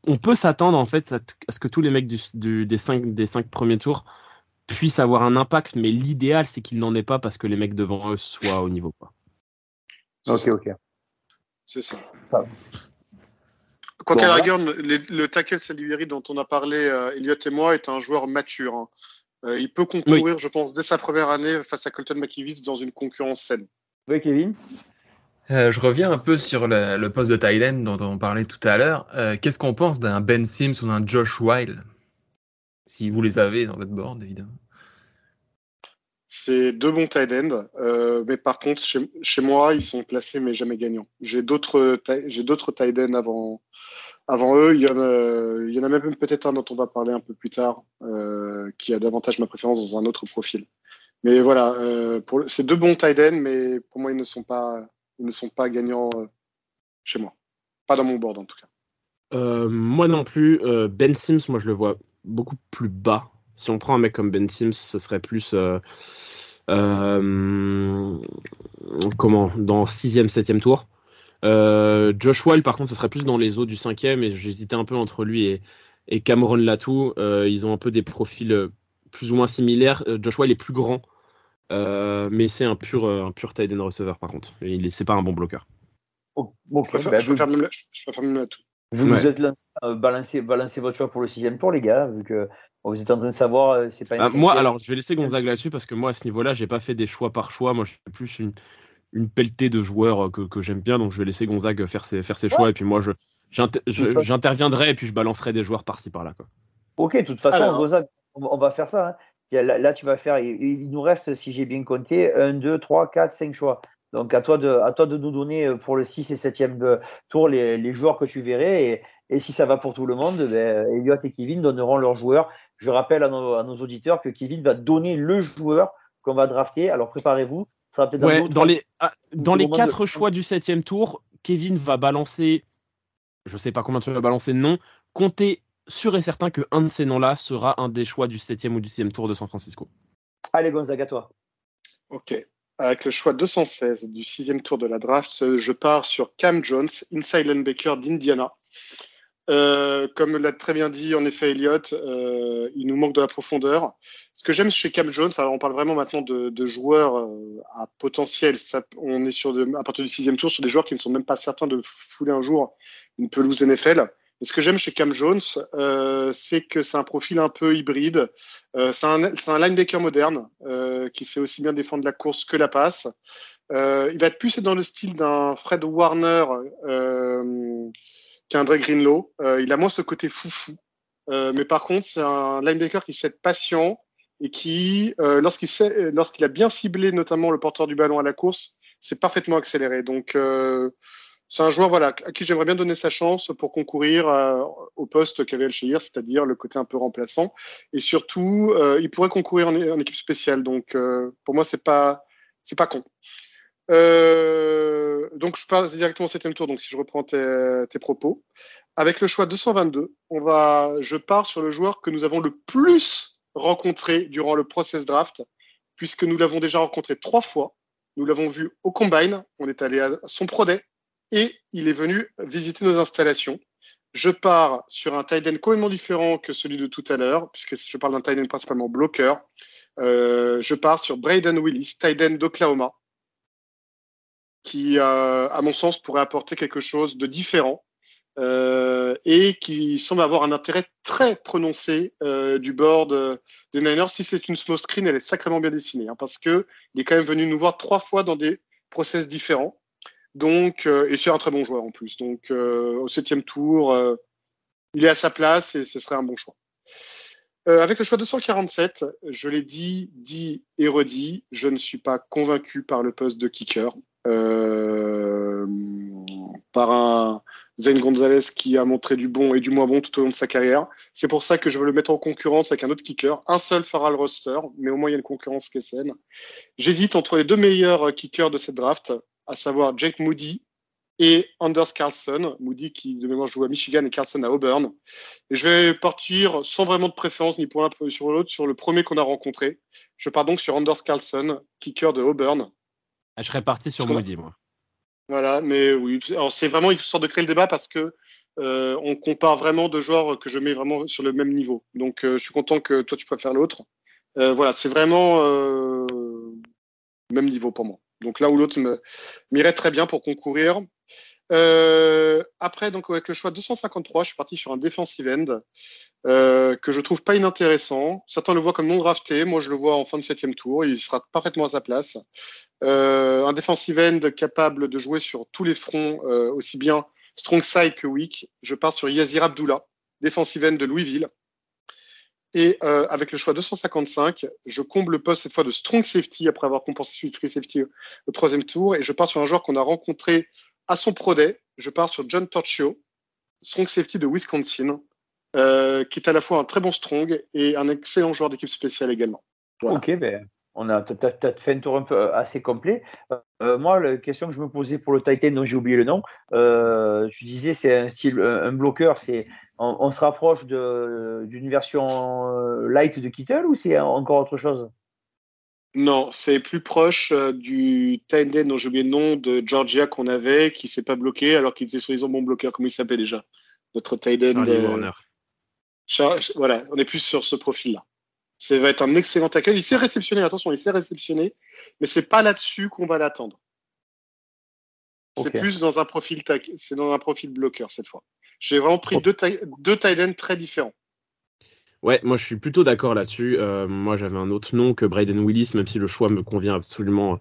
on peut s'attendre en fait à, ce que tous les mecs des cinq des cinq premiers tours puissent avoir un impact, mais l'idéal c'est qu'ils n'en aient pas parce que les mecs devant eux soient au niveau. Quoi. Ok, ok. C'est ça. Quant à la le, tackle Salieri dont on a parlé, euh, Elliot et moi, est un joueur mature. Hein. Euh, il peut concourir, je pense, dès sa première année face à Colton McKivitz dans une concurrence saine. Oui, Kevin? Euh, je reviens un peu sur le, poste de tight dont on parlait tout à l'heure. Qu'est-ce qu'on pense d'un Ben Sims ou d'un Josh Wild? Si vous les avez dans votre board, évidemment. C'est deux bons tight ends, mais par contre, chez, chez, moi, ils sont placés mais jamais gagnants. J'ai d'autres, j'ai d'autres tight ends avant, avant eux, il y en a, il y en a même peut-être un dont on va parler un peu plus tard, euh, qui a davantage ma préférence dans un autre profil. Mais voilà, euh, c'est deux bons tight ends, mais pour moi, ils ne sont pas, ils ne sont pas gagnants euh, chez moi. Pas dans mon board, en tout cas. Euh, moi non plus. Euh, ben Sims, moi, je le vois beaucoup plus bas. Si on prend un mec comme Ben Sims, ce serait plus. comment Dans 6e, 7e tour. Euh, Josh Wild, par contre, ce serait plus dans les eaux du cinquième et j'hésitais un peu entre lui et, et Cameron Latou. Euh, ils ont un peu des profils euh, plus ou moins similaires. Josh Wild est plus grand, mais c'est un pur, un pur tight end receiver par contre. Il c'est pas un bon bloqueur. Oh, je, préfère, même, Latou. Vous vous êtes lancé, balancez, votre choix pour le sixième tour, les gars, vu que vous êtes en train de savoir, c'est pas. Ah, moi, alors, je vais laisser Gonzague là-dessus parce que moi, à ce niveau-là, j'ai pas fait des choix par choix. Moi, je suis plus une, une pelletée de joueurs que, que j'aime bien, donc je vais laisser Gonzague faire ses, faire ses choix, et puis moi, je, j'interviendrai, et puis je balancerai des joueurs par-ci, par-là. Quoi. Ok, de toute façon, Gonzague, on va faire ça. Hein. Là, tu vas faire, il, nous reste, si j'ai bien compté, 1, 2, 3, 4, 5 choix. Donc à toi de, à toi de nous donner euh, pour le 6 et 7e euh, tour les, les joueurs que tu verrais. Et, et, si ça va pour tout le monde, ben, Elliot et Kevin donneront leurs joueurs. Je rappelle à nos, à nos auditeurs que Kevin va donner le joueur qu'on va drafter. Alors préparez-vous. Ouais, dans les, ah, dans les quatre choix du septième tour, Kevin va balancer, je sais pas combien tu vas balancer de noms, comptez sûr et certain que un de ces noms-là sera un des choix du septième ou du sixième tour de San Francisco. Allez Gonzaga, toi. Ok. Avec le choix 216 du sixième tour de la draft, je pars sur Cam Jones, inside linebacker d'Indiana. Euh, comme l'a très bien dit en effet Elliott, euh, il nous manque de la profondeur. Ce que j'aime chez Cam Jones, alors on parle vraiment maintenant de, joueurs euh, à potentiel. On est sur à partir du sixième tour sur des joueurs qui ne sont même pas certains de fouler un jour une pelouse NFL. Et ce que j'aime chez Cam Jones, euh, c'est que c'est un profil un peu hybride. Euh, c'est un, un, linebacker moderne qui sait aussi bien défendre la course que la passe. il va être plus dans le style d'un Fred Warner qu'un Dre Greenlow. Euh, il a moins ce côté foufou. Euh, mais par contre, c'est un linebacker qui sait être patient et qui, euh, lorsqu'il lorsqu'il a bien ciblé notamment le porteur du ballon à la course, c'est parfaitement accéléré. Donc, c'est un joueur voilà, à qui j'aimerais bien donner sa chance pour concourir euh, au poste qu'avait El c'est-à-dire le côté un peu remplaçant. Et surtout, euh, il pourrait concourir en, équipe spéciale. Donc, euh, pour moi, c'est pas, c'est pas con. donc, je passe directement au septième tour. Donc, si je reprends tes, tes, propos, avec le choix 222, on va, je pars sur le joueur que nous avons le plus rencontré durant le process draft, puisque nous l'avons déjà rencontré trois fois. Nous l'avons vu au combine. On est allé à son pro day et il est venu visiter nos installations. Je pars sur un tight end complètement différent que celui de tout à l'heure, puisque je parle d'un tight end principalement bloqueur. Euh, je pars sur Braden Willis, tight end d'Oklahoma, qui, euh, à mon sens, pourrait apporter quelque chose de différent euh, et qui semble avoir un intérêt très prononcé du board des Niners. Si c'est une small screen, elle est sacrément bien dessinée, hein, parce que il est quand même venu nous voir trois fois dans des process différents. Donc, euh, et c'est un très bon joueur en plus. Donc, euh, au septième tour, euh, il est à sa place et ce serait un bon choix. avec le choix 247, je l'ai dit, dit et redit, je ne suis pas convaincu par le poste de kicker. par un Zane Gonzalez qui a montré du bon et du moins bon tout au long de sa carrière. C'est pour ça que je veux le mettre en concurrence avec un autre kicker. Un seul fera le roster, mais au moins il y a une concurrence qui est saine. J'hésite entre les deux meilleurs kickers de cette draft, à savoir Jake Moody et Anders Carlson. Moody qui de mémoire joue à Michigan et Carlson à Auburn. Et je vais partir sans vraiment de préférence ni pour l'un ni sur l'autre sur le premier qu'on a rencontré. Je pars donc sur Anders Carlson, kicker de Auburn. Ah, je serais parti sur Moody, moi. Voilà, mais oui, c'est vraiment une sorte de créer le débat parce que euh, on compare vraiment deux joueurs que je mets vraiment sur le même niveau. Donc, euh, je suis content que toi tu préfères l'autre. Euh, voilà, c'est vraiment euh, même niveau pour moi. Donc l'un ou l'autre m'irait très bien pour concourir. Euh, après, donc avec le choix 253, je suis parti sur un defensive end euh, que je trouve pas inintéressant. Certains le voient comme non drafté, moi je le vois en fin de septième tour, il sera parfaitement à sa place. Euh, un defensive end capable de jouer sur tous les fronts, aussi bien strong side que weak. Je pars sur Yazir Abdullah, defensive end de Louisville. Et euh, avec le choix 255, je comble le poste cette fois de strong safety après avoir compensé celui de free safety au troisième tour. Et je pars sur un joueur qu'on a rencontré à son pro day. Je pars sur John Torchio, strong safety de Wisconsin, euh, qui est à la fois un très bon strong et un excellent joueur d'équipe spéciale également. Ok, ben, on a, fait un tour un peu euh, assez complet. Euh, moi, la question que je me posais pour le Titan, dont j'ai oublié le nom, euh, je disais c'est un style, un, bloqueur, c'est on, on, se rapproche d'une version euh, light de Kittle ou c'est encore autre chose? Non, c'est plus proche euh, du Titan dont j'ai oublié le nom de Georgia qu'on avait, qui s'est pas bloqué alors qu'il était soi-disant bon bloqueur. Comment il s'appelait déjà Notre Titan. De... Voilà, on est plus sur ce profil-là. Ça va être un excellent tackle. Il s'est réceptionné, attention, il s'est réceptionné, mais c'est pas là-dessus qu'on va l'attendre. C'est okay. plus dans un profil tac, c'est dans un profil bloqueur cette fois. J'ai vraiment pris deux, deux tight ends très différents. Ouais, moi je suis plutôt d'accord là-dessus. Euh, moi j'avais un autre nom que Braden Willis, même si le choix me convient absolument,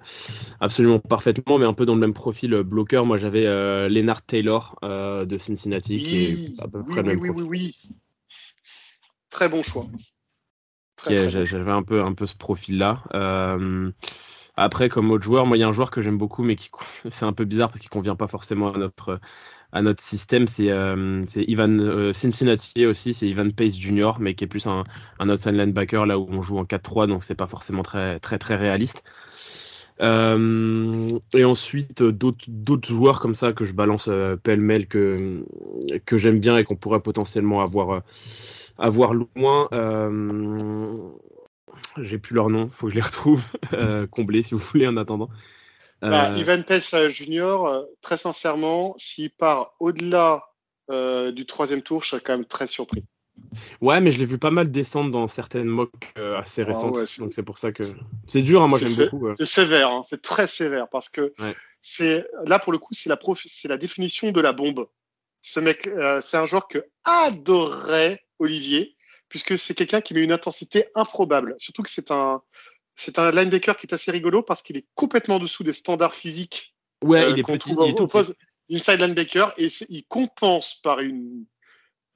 absolument parfaitement, mais un peu dans le même profil euh, bloqueur. Moi j'avais euh, Leonard Taylor euh, de Cincinnati, oui, qui est à peu oui, près le oui, même oui, profil. oui, oui. Très bon choix. J'avais un peu, un peu ce profil-là. Après, comme autre joueur, moi, il y a un joueur que j'aime beaucoup, mais qui c'est un peu bizarre parce qu'il convient pas forcément à notre à notre système. C'est euh, Ivan euh, Cincinnati aussi, c'est Ivan Pace Jr., mais qui est plus un, un outside linebacker là où on joue en 4-3, donc c'est pas forcément très très très réaliste. Euh, et ensuite d'autres joueurs comme ça que je balance pêle-mêle que que j'aime bien et qu'on pourrait potentiellement avoir avoir loin. J'ai plus leur nom, faut que je les retrouve euh, comblés si vous voulez en attendant. Bah, Euh, Ivan Pace euh, Junior, euh, très sincèrement, s'il part au-delà euh, du troisième tour, je serais quand même très surpris. Ouais, mais je l'ai vu pas mal descendre dans certaines mocks euh, assez Ah récentes, ouais, donc c'est pour ça que c'est dur. Hein, moi, j'aime beaucoup. euh. C'est sévère, hein, c'est très sévère parce que Ouais. c'est là pour le coup, c'est la prof- c'est la définition de la bombe. Ce mec, c'est un joueur que adorait Olivier, puisque c'est quelqu'un qui met une intensité improbable. Surtout que c'est un, c'est un linebacker qui est assez rigolo parce qu'il est complètement en dessous des standards physiques Ouais, euh, il est qu'on petit, trouve il est au- tout au petit. poste inside linebacker et il compense par une,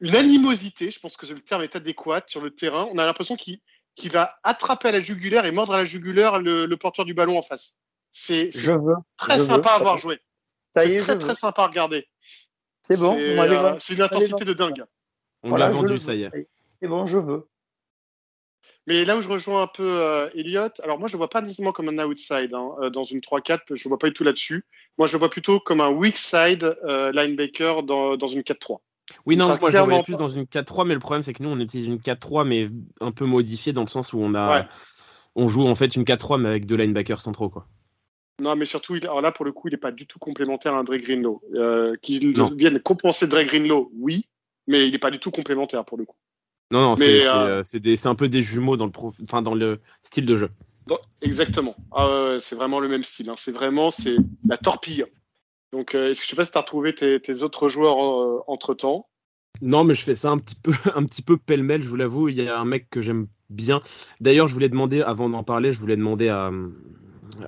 une animosité, je pense que le terme est adéquat sur le terrain. On a l'impression qu'il qu'il va attraper à la jugulaire et mordre à la jugulaire le, le porteur du ballon en face. C'est c'est Je veux. très je sympa veux. à voir jouer. Ça y C'est est, très très sympa à regarder. C'est bon, C'est euh, c'est une intensité de dingue. On Voilà, l'a vendu, ça y est. C'est bon, je veux. Mais là où je rejoins un peu euh, Elliott, alors moi je le vois pas nécessairement comme un outside hein, euh, dans une 3-4, je le vois pas du tout là-dessus. Moi je le vois plutôt comme un weak side euh, linebacker dans, dans une 4-3. Oui, non, moi je le voyais plus dans une 4-3, mais le problème c'est que nous on utilise une 4-3, mais un peu modifiée dans le sens où on a. Ouais. On joue en fait une 4-3, mais avec deux linebackers centraux, quoi. Non, mais surtout, il- alors là pour le coup, il n'est pas du tout complémentaire à un Dre Greenlow. Euh, Qu'il vienne compenser Dre Greenlow, oui, mais il n'est pas du tout complémentaire pour le coup. Non, non, c'est euh, euh, c'est un peu des jumeaux dans le, prof- enfin, dans le style de jeu. Exactement. Ah, c'est vraiment le même style. hein. C'est vraiment c'est la torpille. Donc, euh, est-ce que je sais pas si tu as retrouvé tes, tes autres joueurs entre temps. Non, mais je fais ça un petit peu, un petit peu pêle-mêle, je vous l'avoue. Il y a un mec que j'aime bien. D'ailleurs, je voulais demander, avant d'en parler, je voulais demander à,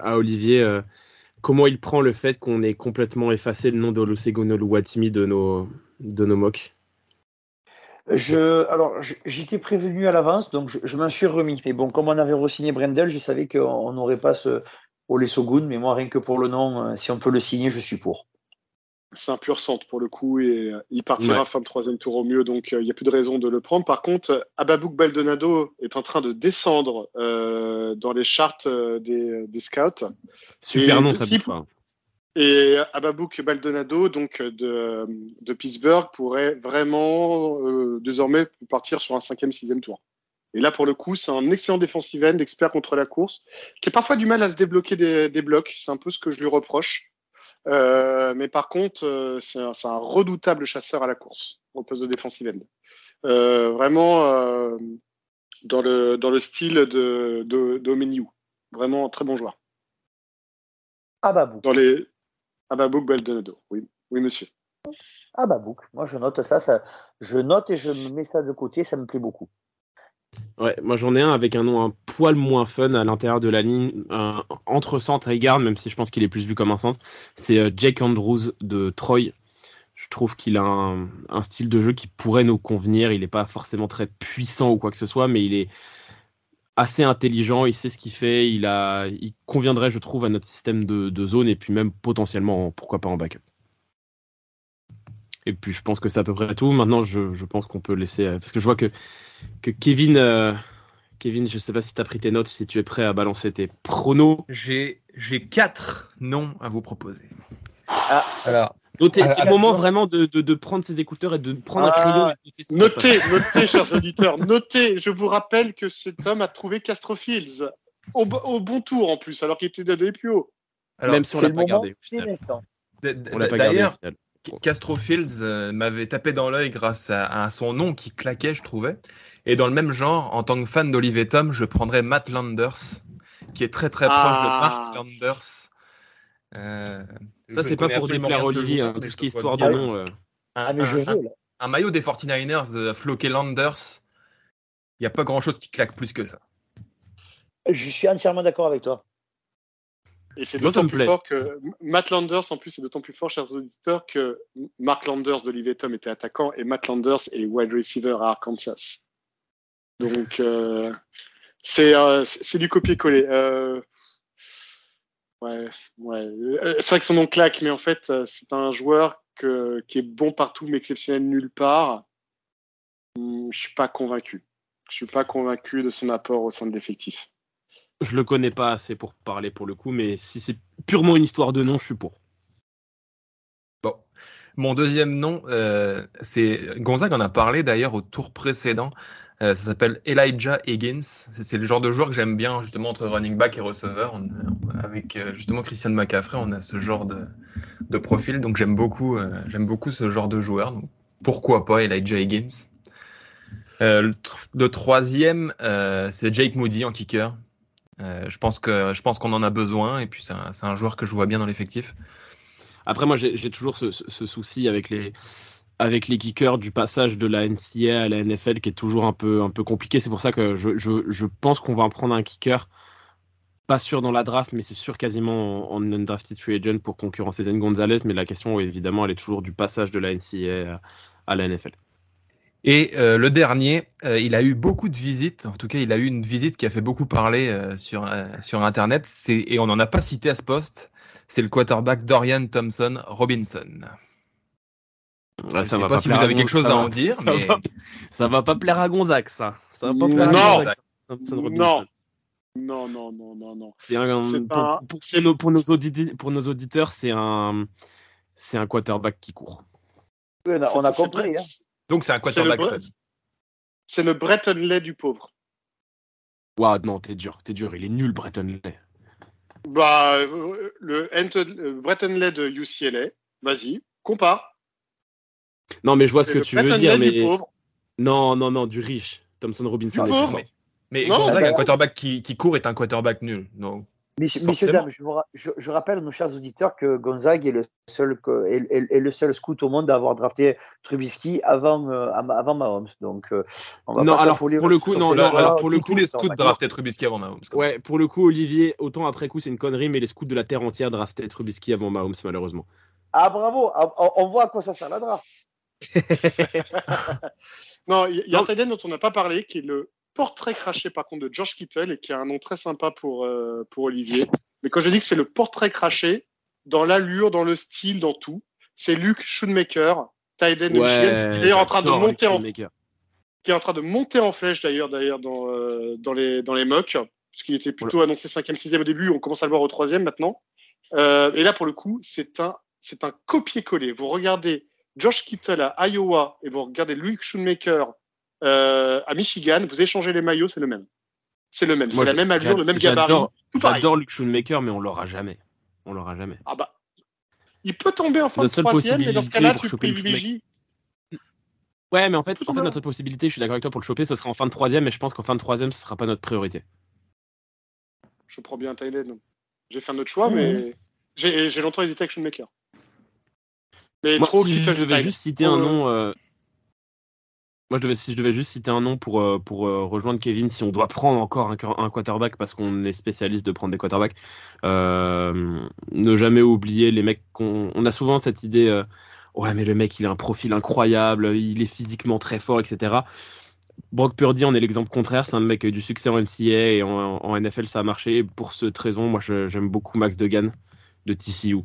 à Olivier euh, comment il prend le fait qu'on ait complètement effacé le nom d'Olusegun Oluwatimi de nos, de nos mocks. Je, alors, j'étais prévenu à l'avance, donc je, je m'en suis remis. Mais bon, comme on avait re-signé Brendel, je savais qu'on n'aurait pas ce Ole Sogun, mais moi, rien que pour le nom, euh, si on peut le signer, je suis pour. C'est un pur centre pour le coup et euh, il partira Ouais. fin de troisième tour au mieux, donc euh, il n'y a plus de raison de le prendre. Par contre, Ababouk Baldonado est en train de descendre euh, dans les charts euh, des, des scouts. Super Et nom, de- ça si- bouge pas. Et Ababouk Baldonado, donc euh, de, de Pittsburgh, pourrait vraiment euh, désormais partir sur un cinquième, sixième tour. Et là, pour le coup, c'est un excellent defensive end, expert contre la course, qui a parfois du mal à se débloquer des, des blocs. C'est un peu ce que je lui reproche. Euh, mais par contre, euh, c'est un, un redoutable chasseur à la course au poste de defensive end. Euh, vraiment euh, dans le dans le style de de, d'Omeniou. Vraiment un très bon joueur. Dans les Ababouk Baldonado. Oui, oui, monsieur. Ababouk. Moi, je note ça, ça. Je note et je me mets ça de côté, ça me plaît beaucoup. Ouais, moi j'en ai un avec un nom un poil moins fun à l'intérieur de la ligne, un- entre centre et garde, même si je pense qu'il est plus vu comme un centre. C'est euh, Jake Andrews de Troy. Je trouve qu'il a un, un style de jeu qui pourrait nous convenir. Il n'est pas forcément très puissant ou quoi que ce soit, mais il est assez intelligent. Il sait ce qu'il fait. Il, a, il conviendrait, je trouve, à notre système de, de zone et puis même potentiellement, en- pourquoi pas en backup. Et puis je pense que c'est à peu près tout. Maintenant, je, je pense qu'on peut laisser. euh, Parce que je vois que, que Kevin, euh, Kevin, je sais pas si tu as pris tes notes, si tu es prêt à balancer tes pronos. J'ai j'ai quatre noms à vous proposer. Ah. Alors, Notez, Ah, c'est ah, le moment d'accord. vraiment de, de, de prendre ses écouteurs et de prendre un Ah. crayon. Notez, notez, chers auditeurs, notez. Je vous rappelle que cet homme a trouvé Castro Fields au, au bon tour en plus, alors qu'il était donné plus haut. alors, Même si on l'a pas moment, gardé. D'ailleurs, final. Castro Fields euh, m'avait tapé dans l'œil grâce à, à son nom qui claquait, je trouvais. Et dans le même genre, en tant que fan d'Olivier Tom, je prendrais Matt Landers, qui est très très proche de Ah. Mark Landers. Euh, Ça, c'est pas pour déplaire de Olivier, hein, tout ce qui est histoire de nom. euh, Un, Ah, mais je un- veux, là. un maillot des 49ers euh, floqué Landers, il n'y a pas grand chose qui claque plus que ça. Je suis entièrement d'accord avec toi. Et c'est d'autant plus plaît. fort que Matt Landers, en plus, c'est d'autant plus fort, chers auditeurs, que Mark Landers d'Olivier Tom était attaquant et Matt Landers est wide receiver à Arkansas. Donc, euh, euh, c'est du copier-coller. Ouais, ouais. Euh, C'est vrai que son nom claque, mais en fait, euh, c'est un joueur que, qui est bon partout, mais exceptionnel nulle part. Hum, Je suis pas convaincu. Je suis pas convaincu de son apport au sein de l'effectif. Je le connais pas assez pour parler pour le coup, mais si c'est purement une histoire de nom, je suis pour. Bon. Mon deuxième nom, euh, c'est Gonzague en a parlé d'ailleurs au tour précédent. Euh, ça s'appelle Elijah Higgins. C'est le genre de joueur que j'aime bien justement entre running back et receveur. On- avec euh, justement Christian McCaffrey, on a ce genre de, profil. Donc j'aime beaucoup, euh, beaucoup ce genre de joueur. Pourquoi pas Elijah Higgins? Euh, le, tr- le troisième, euh, c'est Jake Moody en kicker. Euh, je pense qu'on en a besoin et puis c'est un, joueur que je vois bien dans l'effectif. Après, moi, j'ai toujours ce souci avec les, avec les kickers du passage de la NCA à la NFL qui est toujours un peu, un peu compliqué. C'est pour ça que je, je, je pense qu'on va en prendre un kicker. Pas sûr dans la draft, mais c'est sûr quasiment en, en undrafted free agent pour concurrencer Zen Gonzalez. Mais la question, évidemment, elle est toujours du passage de la NCA à, la NFL. Et euh, le dernier, euh, il a eu beaucoup de visites. En tout cas, il a eu une visite qui a fait beaucoup parler euh, sur, sur Internet. Et on n'en a pas cité à ce poste. C'est le quarterback Dorian Thompson Robinson. Ouais, Je sais pas si vous avez quelque chose à en dire, ça mais va, ça va pas plaire à Gonzague, ça. Ça va pas plaire Non. à Gonzague. Non. Non, non, non, non, non. C'est un, C'est pour, nos, pour nos auditeurs, pour nos auditeurs, c'est un, c'est un quarterback qui court. Oui, on a, on a C'est- compris. hein. donc c'est un quarterback C'est le. C'est le Breton Lay du pauvre. Waouh, non, t'es dur, t'es dur. Il est nul, Breton Lay. Bah, euh, le Anton- euh, Breton Lay de UCLA, vas-y, compare. Non, mais je vois ce que tu veux dire, mais non, non, non, du riche. Thompson Robinson. Du pauvre. Mais Non, Gonzague, bah- un quarterback qui, qui court est un quarterback nul. Donc, Messieurs, Forcément. dames, je, vous ra- je- je rappelle à nos chers auditeurs que Gonzague est le seul, que- est, est- est le seul scout au monde à avoir drafté Trubisky avant, euh, avant Mahomes. Donc, euh, on va Non, pas alors, pour le coup, non, non, alors, pour le tous les scouts draftaient Trubisky avant Mahomes. Ouais, pour le coup, Olivier, autant après coup, c'est une connerie, mais les scouts de la terre entière draftaient Trubisky avant Mahomes, malheureusement. Ah, bravo Ah, on, on voit à quoi ça sert la draft. Non, il y, a un tight dont on n'a pas parlé, qui est le portrait craché par contre de George Kittle et qui a un nom très sympa pour, euh, pour Olivier. Mais quand je dis que c'est le portrait craché, dans l'allure, dans le style, dans tout, c'est Luke Schoonmaker, tight de Michigan, qui est d'ailleurs en train de monter en, qui est en train de monter en flèche d'ailleurs d'ailleurs dans, euh, dans les dans les mocks, puisqu'il était plutôt annoncé cinquième, sixième au début, on commence à le voir au troisième maintenant. Euh, et là pour le coup, c'est un c'est un copier-coller. Vous regardez Josh Kittle à Iowa et vous regardez Luke Schoonmaker euh, à Michigan, vous échangez les maillots, c'est le même. C'est le même, c'est la même allure, le même gabarit, j'adore- Luke Shoemaker, mais on l'aura jamais. On l'aura jamais. Ah bah, il peut tomber en fin Notre de troisième, mais dans ce cas-là, tu privilégies. Ouais, mais en fait, en fait notre possibilité, je suis d'accord avec toi pour le choper, ce sera en fin de troisième, mais je pense qu'en fin de troisième, ce sera pas notre priorité. Je prends bien Thaïlande. J'ai fait un autre choix, Mmh. mais j'ai j'ai longtemps hésité avec Shoemaker. Mais Moi, trop si je devais style. juste citer un euh, nom, euh, moi, je devais, si je devais juste citer un nom pour, euh, pour euh, rejoindre Kevin, si on doit prendre encore un, un quarterback parce qu'on est spécialiste de prendre des quarterbacks, euh, ne jamais oublier les mecs qu'on, on a souvent cette idée, ouais, mais le mec, il a un profil incroyable, il est physiquement très fort, etc. Brock Purdy en est l'exemple contraire, c'est un mec qui a eu du succès en NCA et en, en NFL ça a marché. Et pour cette raison, moi j'aime beaucoup Max Degan de TCU.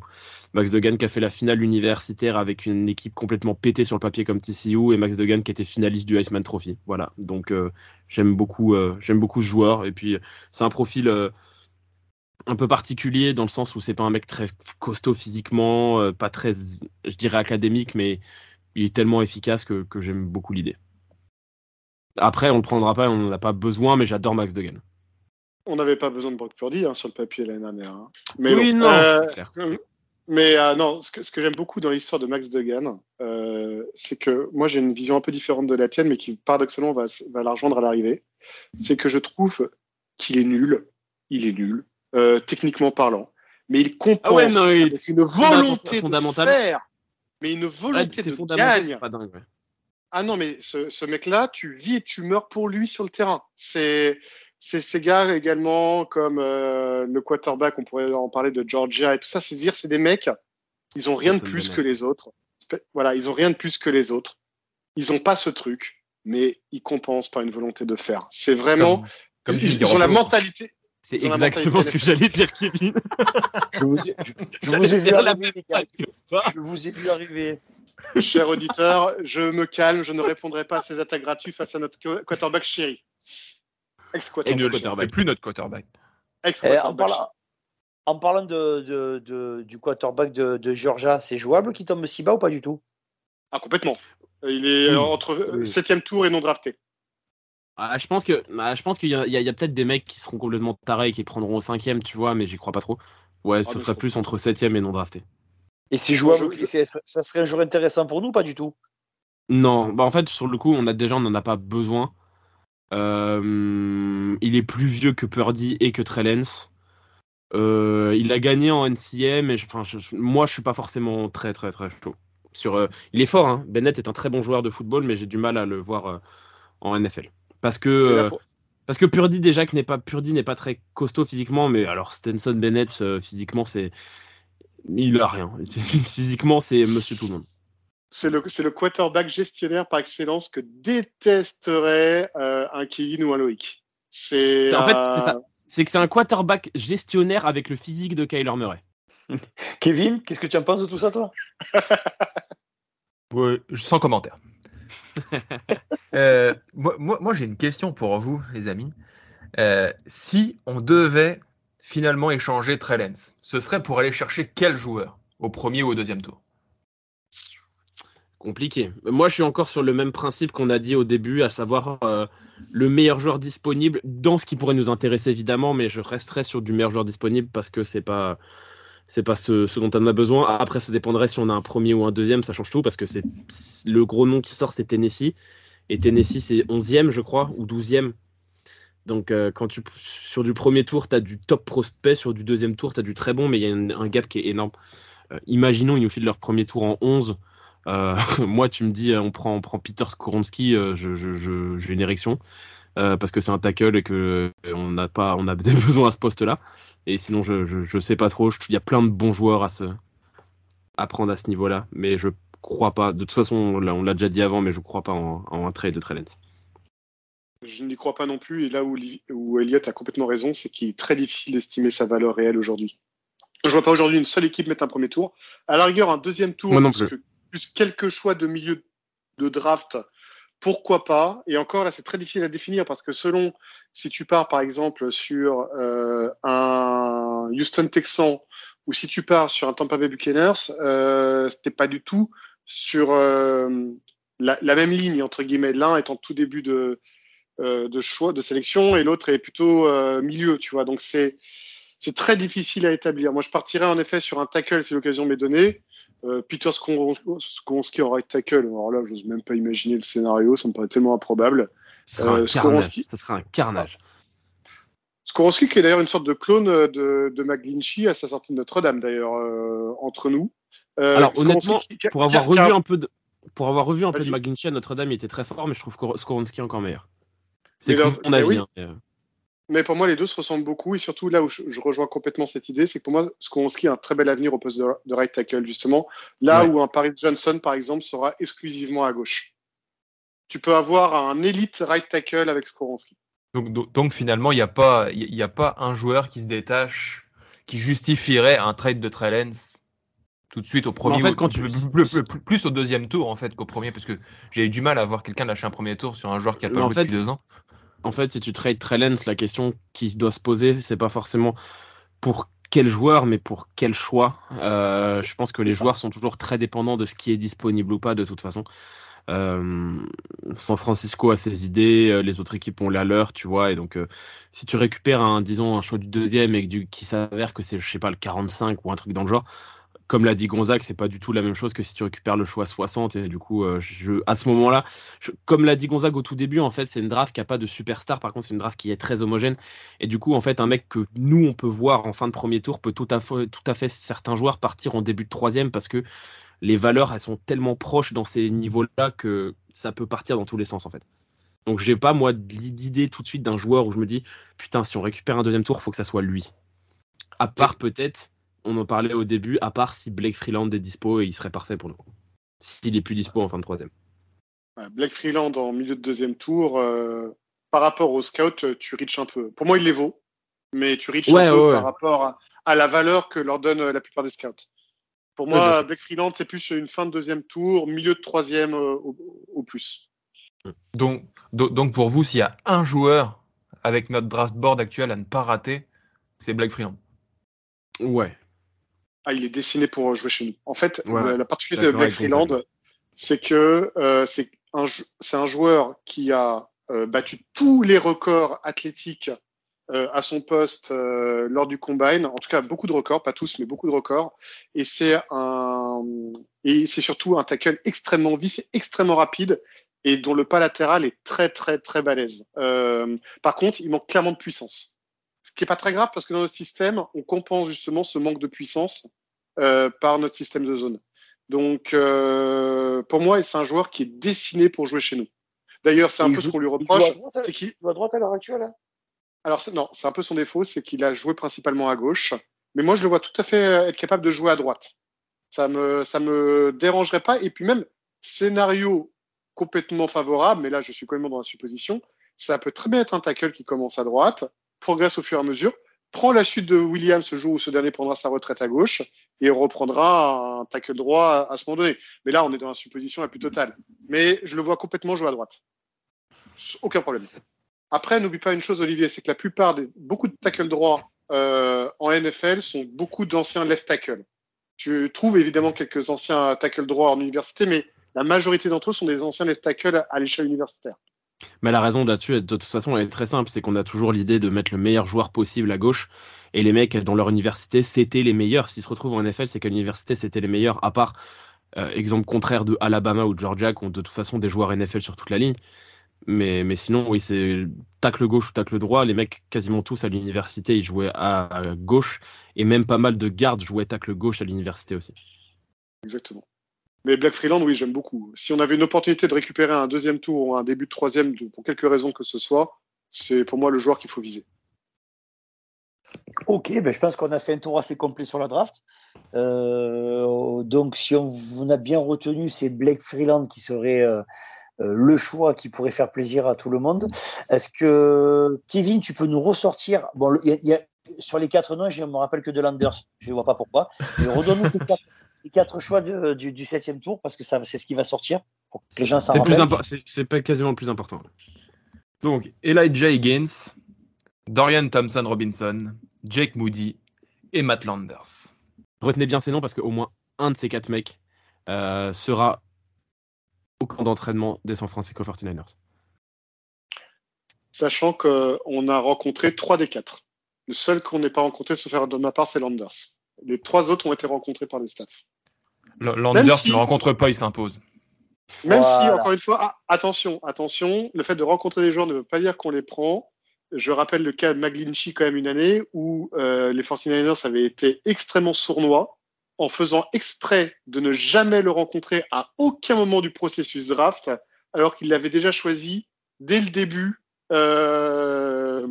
Max Degan qui a fait la finale universitaire avec une équipe complètement pétée sur le papier comme TCU et Max Degan qui était finaliste du Iceman Trophy. Voilà, donc euh, j'aime beaucoup, euh, j'aime beaucoup ce joueur et puis c'est un profil euh, un peu particulier dans le sens où c'est pas un mec très costaud physiquement, euh, pas très, je dirais académique, mais il est tellement efficace que, que j'aime beaucoup l'idée. Après, on le prendra pas, on n'en a pas besoin, mais j'adore Max Degan. On n'avait pas besoin de Brock Purdy hein, sur le papier l'année dernière. hein. Mais oui, bon, non, euh, c'est clair. Mais euh, non, ce que, ce que j'aime beaucoup dans l'histoire de Max Degan, euh, c'est que moi j'ai une vision un peu différente de la tienne, mais qui paradoxalement va, va la rejoindre à l'arrivée. C'est que je trouve qu'il est nul, il est nul, euh, techniquement parlant, mais il compense Ah ouais, non, il- avec une volonté de fondamental. faire, mais une Ouais, volonté c'est de gagne. pas dingue. ouais. Ah non, mais ce, ce mec-là, tu vis et tu meurs pour lui sur le terrain. C'est c'est ces gars également comme euh, le quarterback, on pourrait en parler de Georgia et tout ça, c'est dire c'est des mecs, ils ont rien de plus que les autres. Voilà, ils ont rien de plus que les autres. Ils ont pas ce truc, mais ils compensent par une volonté de faire. C'est vraiment, Comme, comme ils, ont la mentalité. C'est exactement ce que j'allais dire, Kevin. Je vous ai, je, je vous ai vu arriver, les gars. Je vous ai vu arriver. Cher auditeur, je me calme, je ne répondrai pas à ces attaques gratuites face à notre qu- quarterback chéri. Et Ex-quarterback. plus notre quarterback. Eh, en, Ex-quarterback. parlant, en parlant de, de, de- du quarterback de, de Georgia, c'est jouable qu'il tombe si bas ou pas du tout? Ah, complètement. Il est Oui. euh, entre euh, Oui. septième tour et non drafté. Ah, je pense que, ah, je pense qu'il y a, peut-être des mecs qui seront complètement tarés et qui prendront au cinquième, tu vois, mais j'y crois pas trop. Ouais, ce mais serait plus entre septième et non drafté. Et c'est jouable, Je- ça serait un joueur intéressant pour nous ou pas du tout? Non, bah en fait, sur le coup, on a déjà, on n'en a pas besoin. Euh, il est plus vieux que Purdy et que Trellens. Euh, il a gagné en enfin, je- je- moi, je suis pas forcément très, très, très chaud. Sur, euh, il est fort, hein. Bennett est un très bon joueur de football, mais j'ai du mal à le voir en NFL. Parce que, Et parce que Purdy déjà que n'est pas Purdy n'est pas très costaud physiquement, mais alors Stenson Bennett physiquement c'est il a rien. physiquement c'est Monsieur tout le monde. C'est le, c'est le quarterback gestionnaire par excellence que détesterait euh, un Kevin ou un Loïc. C'est, En fait, euh, c'est ça. C'est que c'est un quarterback gestionnaire avec le physique de Kyler Murray. Kevin, qu'est-ce que tu en penses de tout ça, toi? Ouais, sans commentaire. Euh, moi, moi, moi, j'ai une question pour vous, les amis. Euh, si on devait finalement échanger Trey Lance, ce serait pour aller chercher quel joueur au premier ou au deuxième tour? Compliqué. Moi, je suis encore sur le même principe qu'on a dit au début, à savoir euh, le meilleur joueur disponible dans ce qui pourrait nous intéresser évidemment, mais je resterai sur du meilleur joueur disponible parce que c'est pas c'est pas ce, dont on a besoin. Après, ça dépendrait si on a un premier ou un deuxième, ça change tout parce que c'est le gros nom qui sort, c'est Tennessee et Tennessee c'est 11e, je crois, ou 12e. Donc, euh, quand tu sur du premier tour, tu as du top prospect, sur du deuxième tour, tu as du très bon, mais il y a un, un gap qui est énorme. Euh, imaginons, ils nous filent leur premier tour en 11. Euh, moi, tu me dis, on prend, on prend Peter Skoronski, euh, je, je, je- j'ai une érection euh, parce que c'est un tackle et que on n'a pas, on a des besoins à ce poste-là. Et sinon, je, je, je sais pas trop. Il y a plein de bons joueurs à se à prendre à ce niveau-là, mais je crois pas. De toute façon, on l'a, on l'a déjà dit avant, mais je crois pas en, en un trade de Trellens. Je n'y crois pas non plus. Et là où, Li- où Elliott a complètement raison, c'est qu'il est très difficile d'estimer sa valeur réelle aujourd'hui. Je vois pas aujourd'hui une seule équipe mettre un premier tour. À la rigueur, un deuxième tour, Moi non plus, plus. que- plus quelques choix de milieu de draft, pourquoi pas? Et encore là, c'est très difficile à définir parce que selon si tu pars par exemple sur euh, un Houston Texan ou si tu pars sur un Tampa Bay Buccaneers, euh, c'était pas du tout sur euh, la, la même ligne entre guillemets. L'un étant tout début de euh, de choix, de sélection, et l'autre est plutôt euh, milieu, tu vois. Donc c'est c'est très difficile à établir. Moi, je partirais en effet sur un tackle si l'occasion m'est donnée. Euh, Peter Skonski en right tackle. Alors là, j'ose même pas imaginer le scénario, ça me paraît tellement improbable. Sera Euh, un carnage. Skoronski- Ça sera un carnage. Skoronski, qui est d'ailleurs une sorte de clone euh, de, de McGlinchey à sa sortie de Notre-Dame, d'ailleurs, euh, entre nous. Alors, Skoronski honnêtement, qui- Pour avoir a- revu un peu de, pour avoir revu un peu de. McGlinchey à Notre-Dame, il était très fort, mais je trouve Skoronski encore meilleur. C'est mais avis. oui. hein, mais, pour moi, les deux se ressemblent beaucoup. Et surtout, là où je, je rejoins complètement cette idée, c'est que pour moi, Skoronski a un très bel avenir au poste de, de right tackle, justement. Là Ouais. où un Paris Johnson, par exemple, sera exclusivement à gauche. Tu peux avoir un élite right tackle avec Skoronski. donc, donc, donc, finalement, il n'y a, pas- il y a pas un joueur qui se détache, qui justifierait un trade de Trey Lance tout de suite au premier, en fait, ou- quand tu- plus, plus- plus- plus- plus au deuxième tour en fait qu'au premier, parce que j'ai eu du mal à voir quelqu'un lâcher un premier tour sur un joueur qui a pas en joué fait, depuis deux ans. En fait, si tu trades Trellens, la question qui doit se poser, c'est pas forcément pour quel joueur, mais pour quel choix. Euh, je pense que les joueurs sont toujours très dépendants de ce qui est disponible ou pas, de toute façon. Euh, San Francisco a ses idées, euh, les autres équipes ont la leur, tu vois. Et donc, euh, si tu récupères un, disons, un choix du deuxième et du, qui s'avère que c'est, je sais pas, le 45 ou un truc dans le genre, comme l'a dit Gonzague, c'est pas du tout la même chose que si tu récupères le choix 60. Et du coup, euh, à ce moment-là, comme l'a dit Gonzague au tout début, en fait, c'est une draft qui a pas de superstar. Par contre, c'est une draft qui est très homogène. Et du coup, en fait, un mec que nous on peut voir en fin de premier tour peut tout à fait, certains joueurs partir en début de troisième parce que les valeurs elles sont tellement proches dans ces niveaux-là que ça peut partir dans tous les sens en fait. Donc j'ai pas moi d'idée tout de suite d'un joueur où je me dis putain si on récupère un deuxième tour faut que ça soit lui. À part peut-être, on en parlait au début, à part si Blake Freeland est dispo et il serait parfait pour nous. S'il est plus dispo en fin de troisième. Black Freeland en milieu de deuxième tour, euh, par rapport au scout, euh, tu reaches un peu. Pour moi, il les vaut, mais tu reaches Ouais, un peu ouais, par rapport à, à la valeur que leur donnent euh, la plupart des scouts. Pour moi. Black Freeland, c'est plus une fin de deuxième tour, milieu de troisième euh, au, au plus. Donc, do- donc pour vous, s'il y a un joueur avec notre draft board actuel à ne pas rater, c'est Blake Freeland. Ouais. Ah, il est dessiné pour jouer chez nous. En fait, Ouais, la, la particularité de Black Freeland, c'est que euh, c'est un, joueur qui a euh, battu tous les records athlétiques euh, à son poste euh, lors du combine. En tout cas, beaucoup de records, pas tous, mais beaucoup de records. Et c'est un et c'est surtout un tackle extrêmement vif, et extrêmement rapide et dont le pas latéral est très très très balèze. Euh, par contre, il manque clairement de puissance. Ce qui est pas très grave parce que dans notre système, on compense justement ce manque de puissance euh, par notre système de zone. Donc, euh, pour moi, c'est un joueur qui est dessiné pour jouer chez nous. D'ailleurs, c'est un Il peu ce joue- qu'on lui joue reproche, c'est qu'il vas à droite à l'heure actuelle hein? Alors non, c'est un peu son défaut, c'est qu'il a joué principalement à gauche. Mais moi, je le vois tout à fait être capable de jouer à droite. Ça me, ça me dérangerait pas. Et puis même, scénario complètement favorable, mais là je suis quand même dans la supposition, ça peut très bien être un tackle qui commence à droite, progresse au fur et à mesure, prend la suite de Williams ce jour où ce dernier prendra sa retraite à gauche et reprendra un tackle droit à, ce moment donné. Mais là, on est dans la supposition la plus totale. Mais je le vois complètement jouer à droite. Aucun problème. Après, n'oublie pas une chose, Olivier, c'est que la plupart des beaucoup de tackles droits euh, en NFL sont beaucoup d'anciens left tackle. Tu trouves évidemment quelques anciens tackles droits en université, mais la majorité d'entre eux sont des anciens left tackle à l'échelle universitaire. Mais la raison là-dessus, de toute façon, elle est très simple, c'est qu'on a toujours l'idée de mettre le meilleur joueur possible à gauche, et les mecs dans leur université, c'était les meilleurs. S'ils se retrouvent en NFL, c'est qu'à l'université, c'était les meilleurs, à part euh, exemple contraire de Alabama ou Georgia, qui ont de toute façon des joueurs NFL sur toute la ligne. Mais, mais sinon, oui, c'est tacle gauche ou tacle droit. Les mecs, quasiment tous à l'université, ils jouaient à, gauche. Et même pas mal de gardes jouaient tacle gauche à l'université aussi. Exactement. Mais Black Freeland, oui, j'aime beaucoup. Si on avait une opportunité de récupérer un deuxième tour ou un début de troisième, pour quelque raison que ce soit, c'est pour moi le joueur qu'il faut viser. Ok, ben je pense qu'on a fait un tour assez complet sur la draft. Euh, donc, si on, a bien retenu, c'est Blake Freeland qui serait euh, euh, le choix qui pourrait faire plaisir à tout le monde. Est-ce que, Kevin, tu peux nous ressortir Bon, y a, sur les quatre noms, je me rappelle que de Landers, je ne vois pas pourquoi. Mais redonne-nous les, quatre, choix du, septième tour parce que c'est ce qui va sortir pour que les gens s'en C'est pas quasiment le plus important. Donc, Elijah Higgins, Dorian Thompson Robinson, Jake Moody et Matt Landers. Retenez bien ces noms parce qu'au moins un de ces quatre mecs euh, sera au camp d'entraînement des San Francisco 49ers. Sachant qu'on a rencontré trois des quatre. Le seul qu'on n'ait pas rencontré, sauf faire de ma part, c'est Landers. Les trois autres ont été rencontrés par les staffs. Landers ne le rencontre pas, il s'impose. Même si, encore une fois, ah, attention, attention, le fait de rencontrer des joueurs ne veut pas dire qu'on les prend. Je rappelle le cas de McGlinchey quand même une année où euh, les 49ers avaient été extrêmement sournois en faisant exprès de ne jamais le rencontrer à aucun moment du processus draft, alors qu'il l'avait déjà choisi dès le début euh,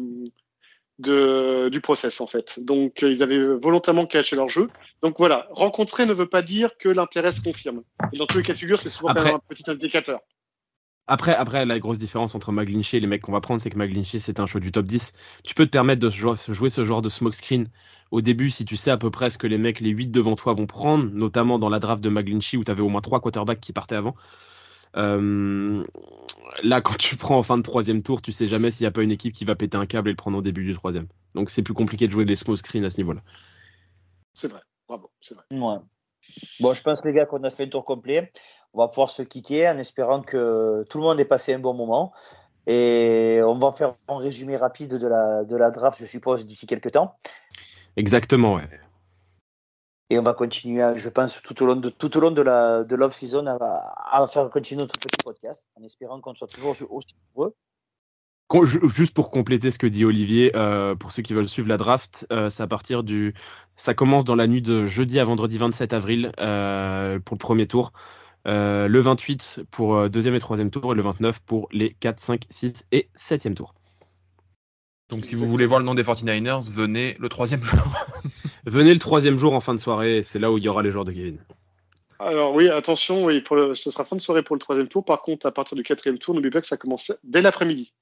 de, du process en fait. Donc ils avaient volontairement caché leur jeu. Donc voilà, rencontrer ne veut pas dire que l'intérêt se confirme. Et dans tous les cas de figure, c'est souvent un petit indicateur. Après, après, la grosse différence entre McGlinchey et les mecs qu'on va prendre, c'est que McGlinchey, c'est un choix du top 10. Tu peux te permettre de jouer ce genre de smoke screen au début si tu sais à peu près ce que les mecs, les 8 devant toi vont prendre, notamment dans la draft de McGlinchey où tu avais au moins 3 quarterbacks qui partaient avant. Euh, là, quand tu prends en fin de troisième tour, tu sais jamais s'il n'y a pas une équipe qui va péter un câble et le prendre au début du troisième. Donc c'est plus compliqué de jouer des smoke screens à ce niveau-là. C'est vrai, bravo, c'est vrai. Bon, je pense les gars qu'on a fait un tour complet on va pouvoir se quitter en espérant que tout le monde ait passé un bon moment. Et on va faire un résumé rapide de la, de la draft, je suppose, d'ici quelques temps. Exactement, ouais. Et on va continuer, je pense, tout au long de, tout au long de la de l'off-season à, faire continuer notre petit podcast en espérant qu'on soit toujours aussi nombreux. Juste pour compléter ce que dit Olivier, euh, pour ceux qui veulent suivre la draft, euh, à partir du, ça commence dans la nuit de jeudi à vendredi 27 avril euh, pour le premier tour. Euh, le 28 pour euh, deuxième et troisième tour et le 29 pour les 4, 5, 6 et septième tour. Donc si vous voulez voir le nom des 49ers, venez le troisième jour. venez le troisième jour en fin de soirée, c'est là où il y aura les joueurs de Kevin. Alors oui, attention, oui, pour ce sera fin de soirée pour le troisième tour. Par contre, à partir du quatrième tour, n'oubliez pas que ça commence dès l'après-midi.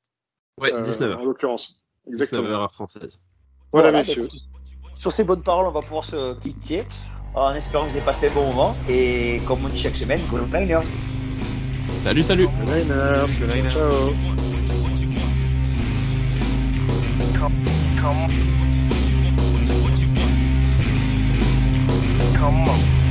Oui, 19h. Euh, en l'occurrence. Exactement. 19h française. Voilà, messieurs. Sur ces bonnes paroles, on va pouvoir se quitter en espérant que vous avez passé un bon moment. Et comme on dit chaque semaine, go Niners. Salut, salut. Niners. Niners. Ciao. Come, come, come on.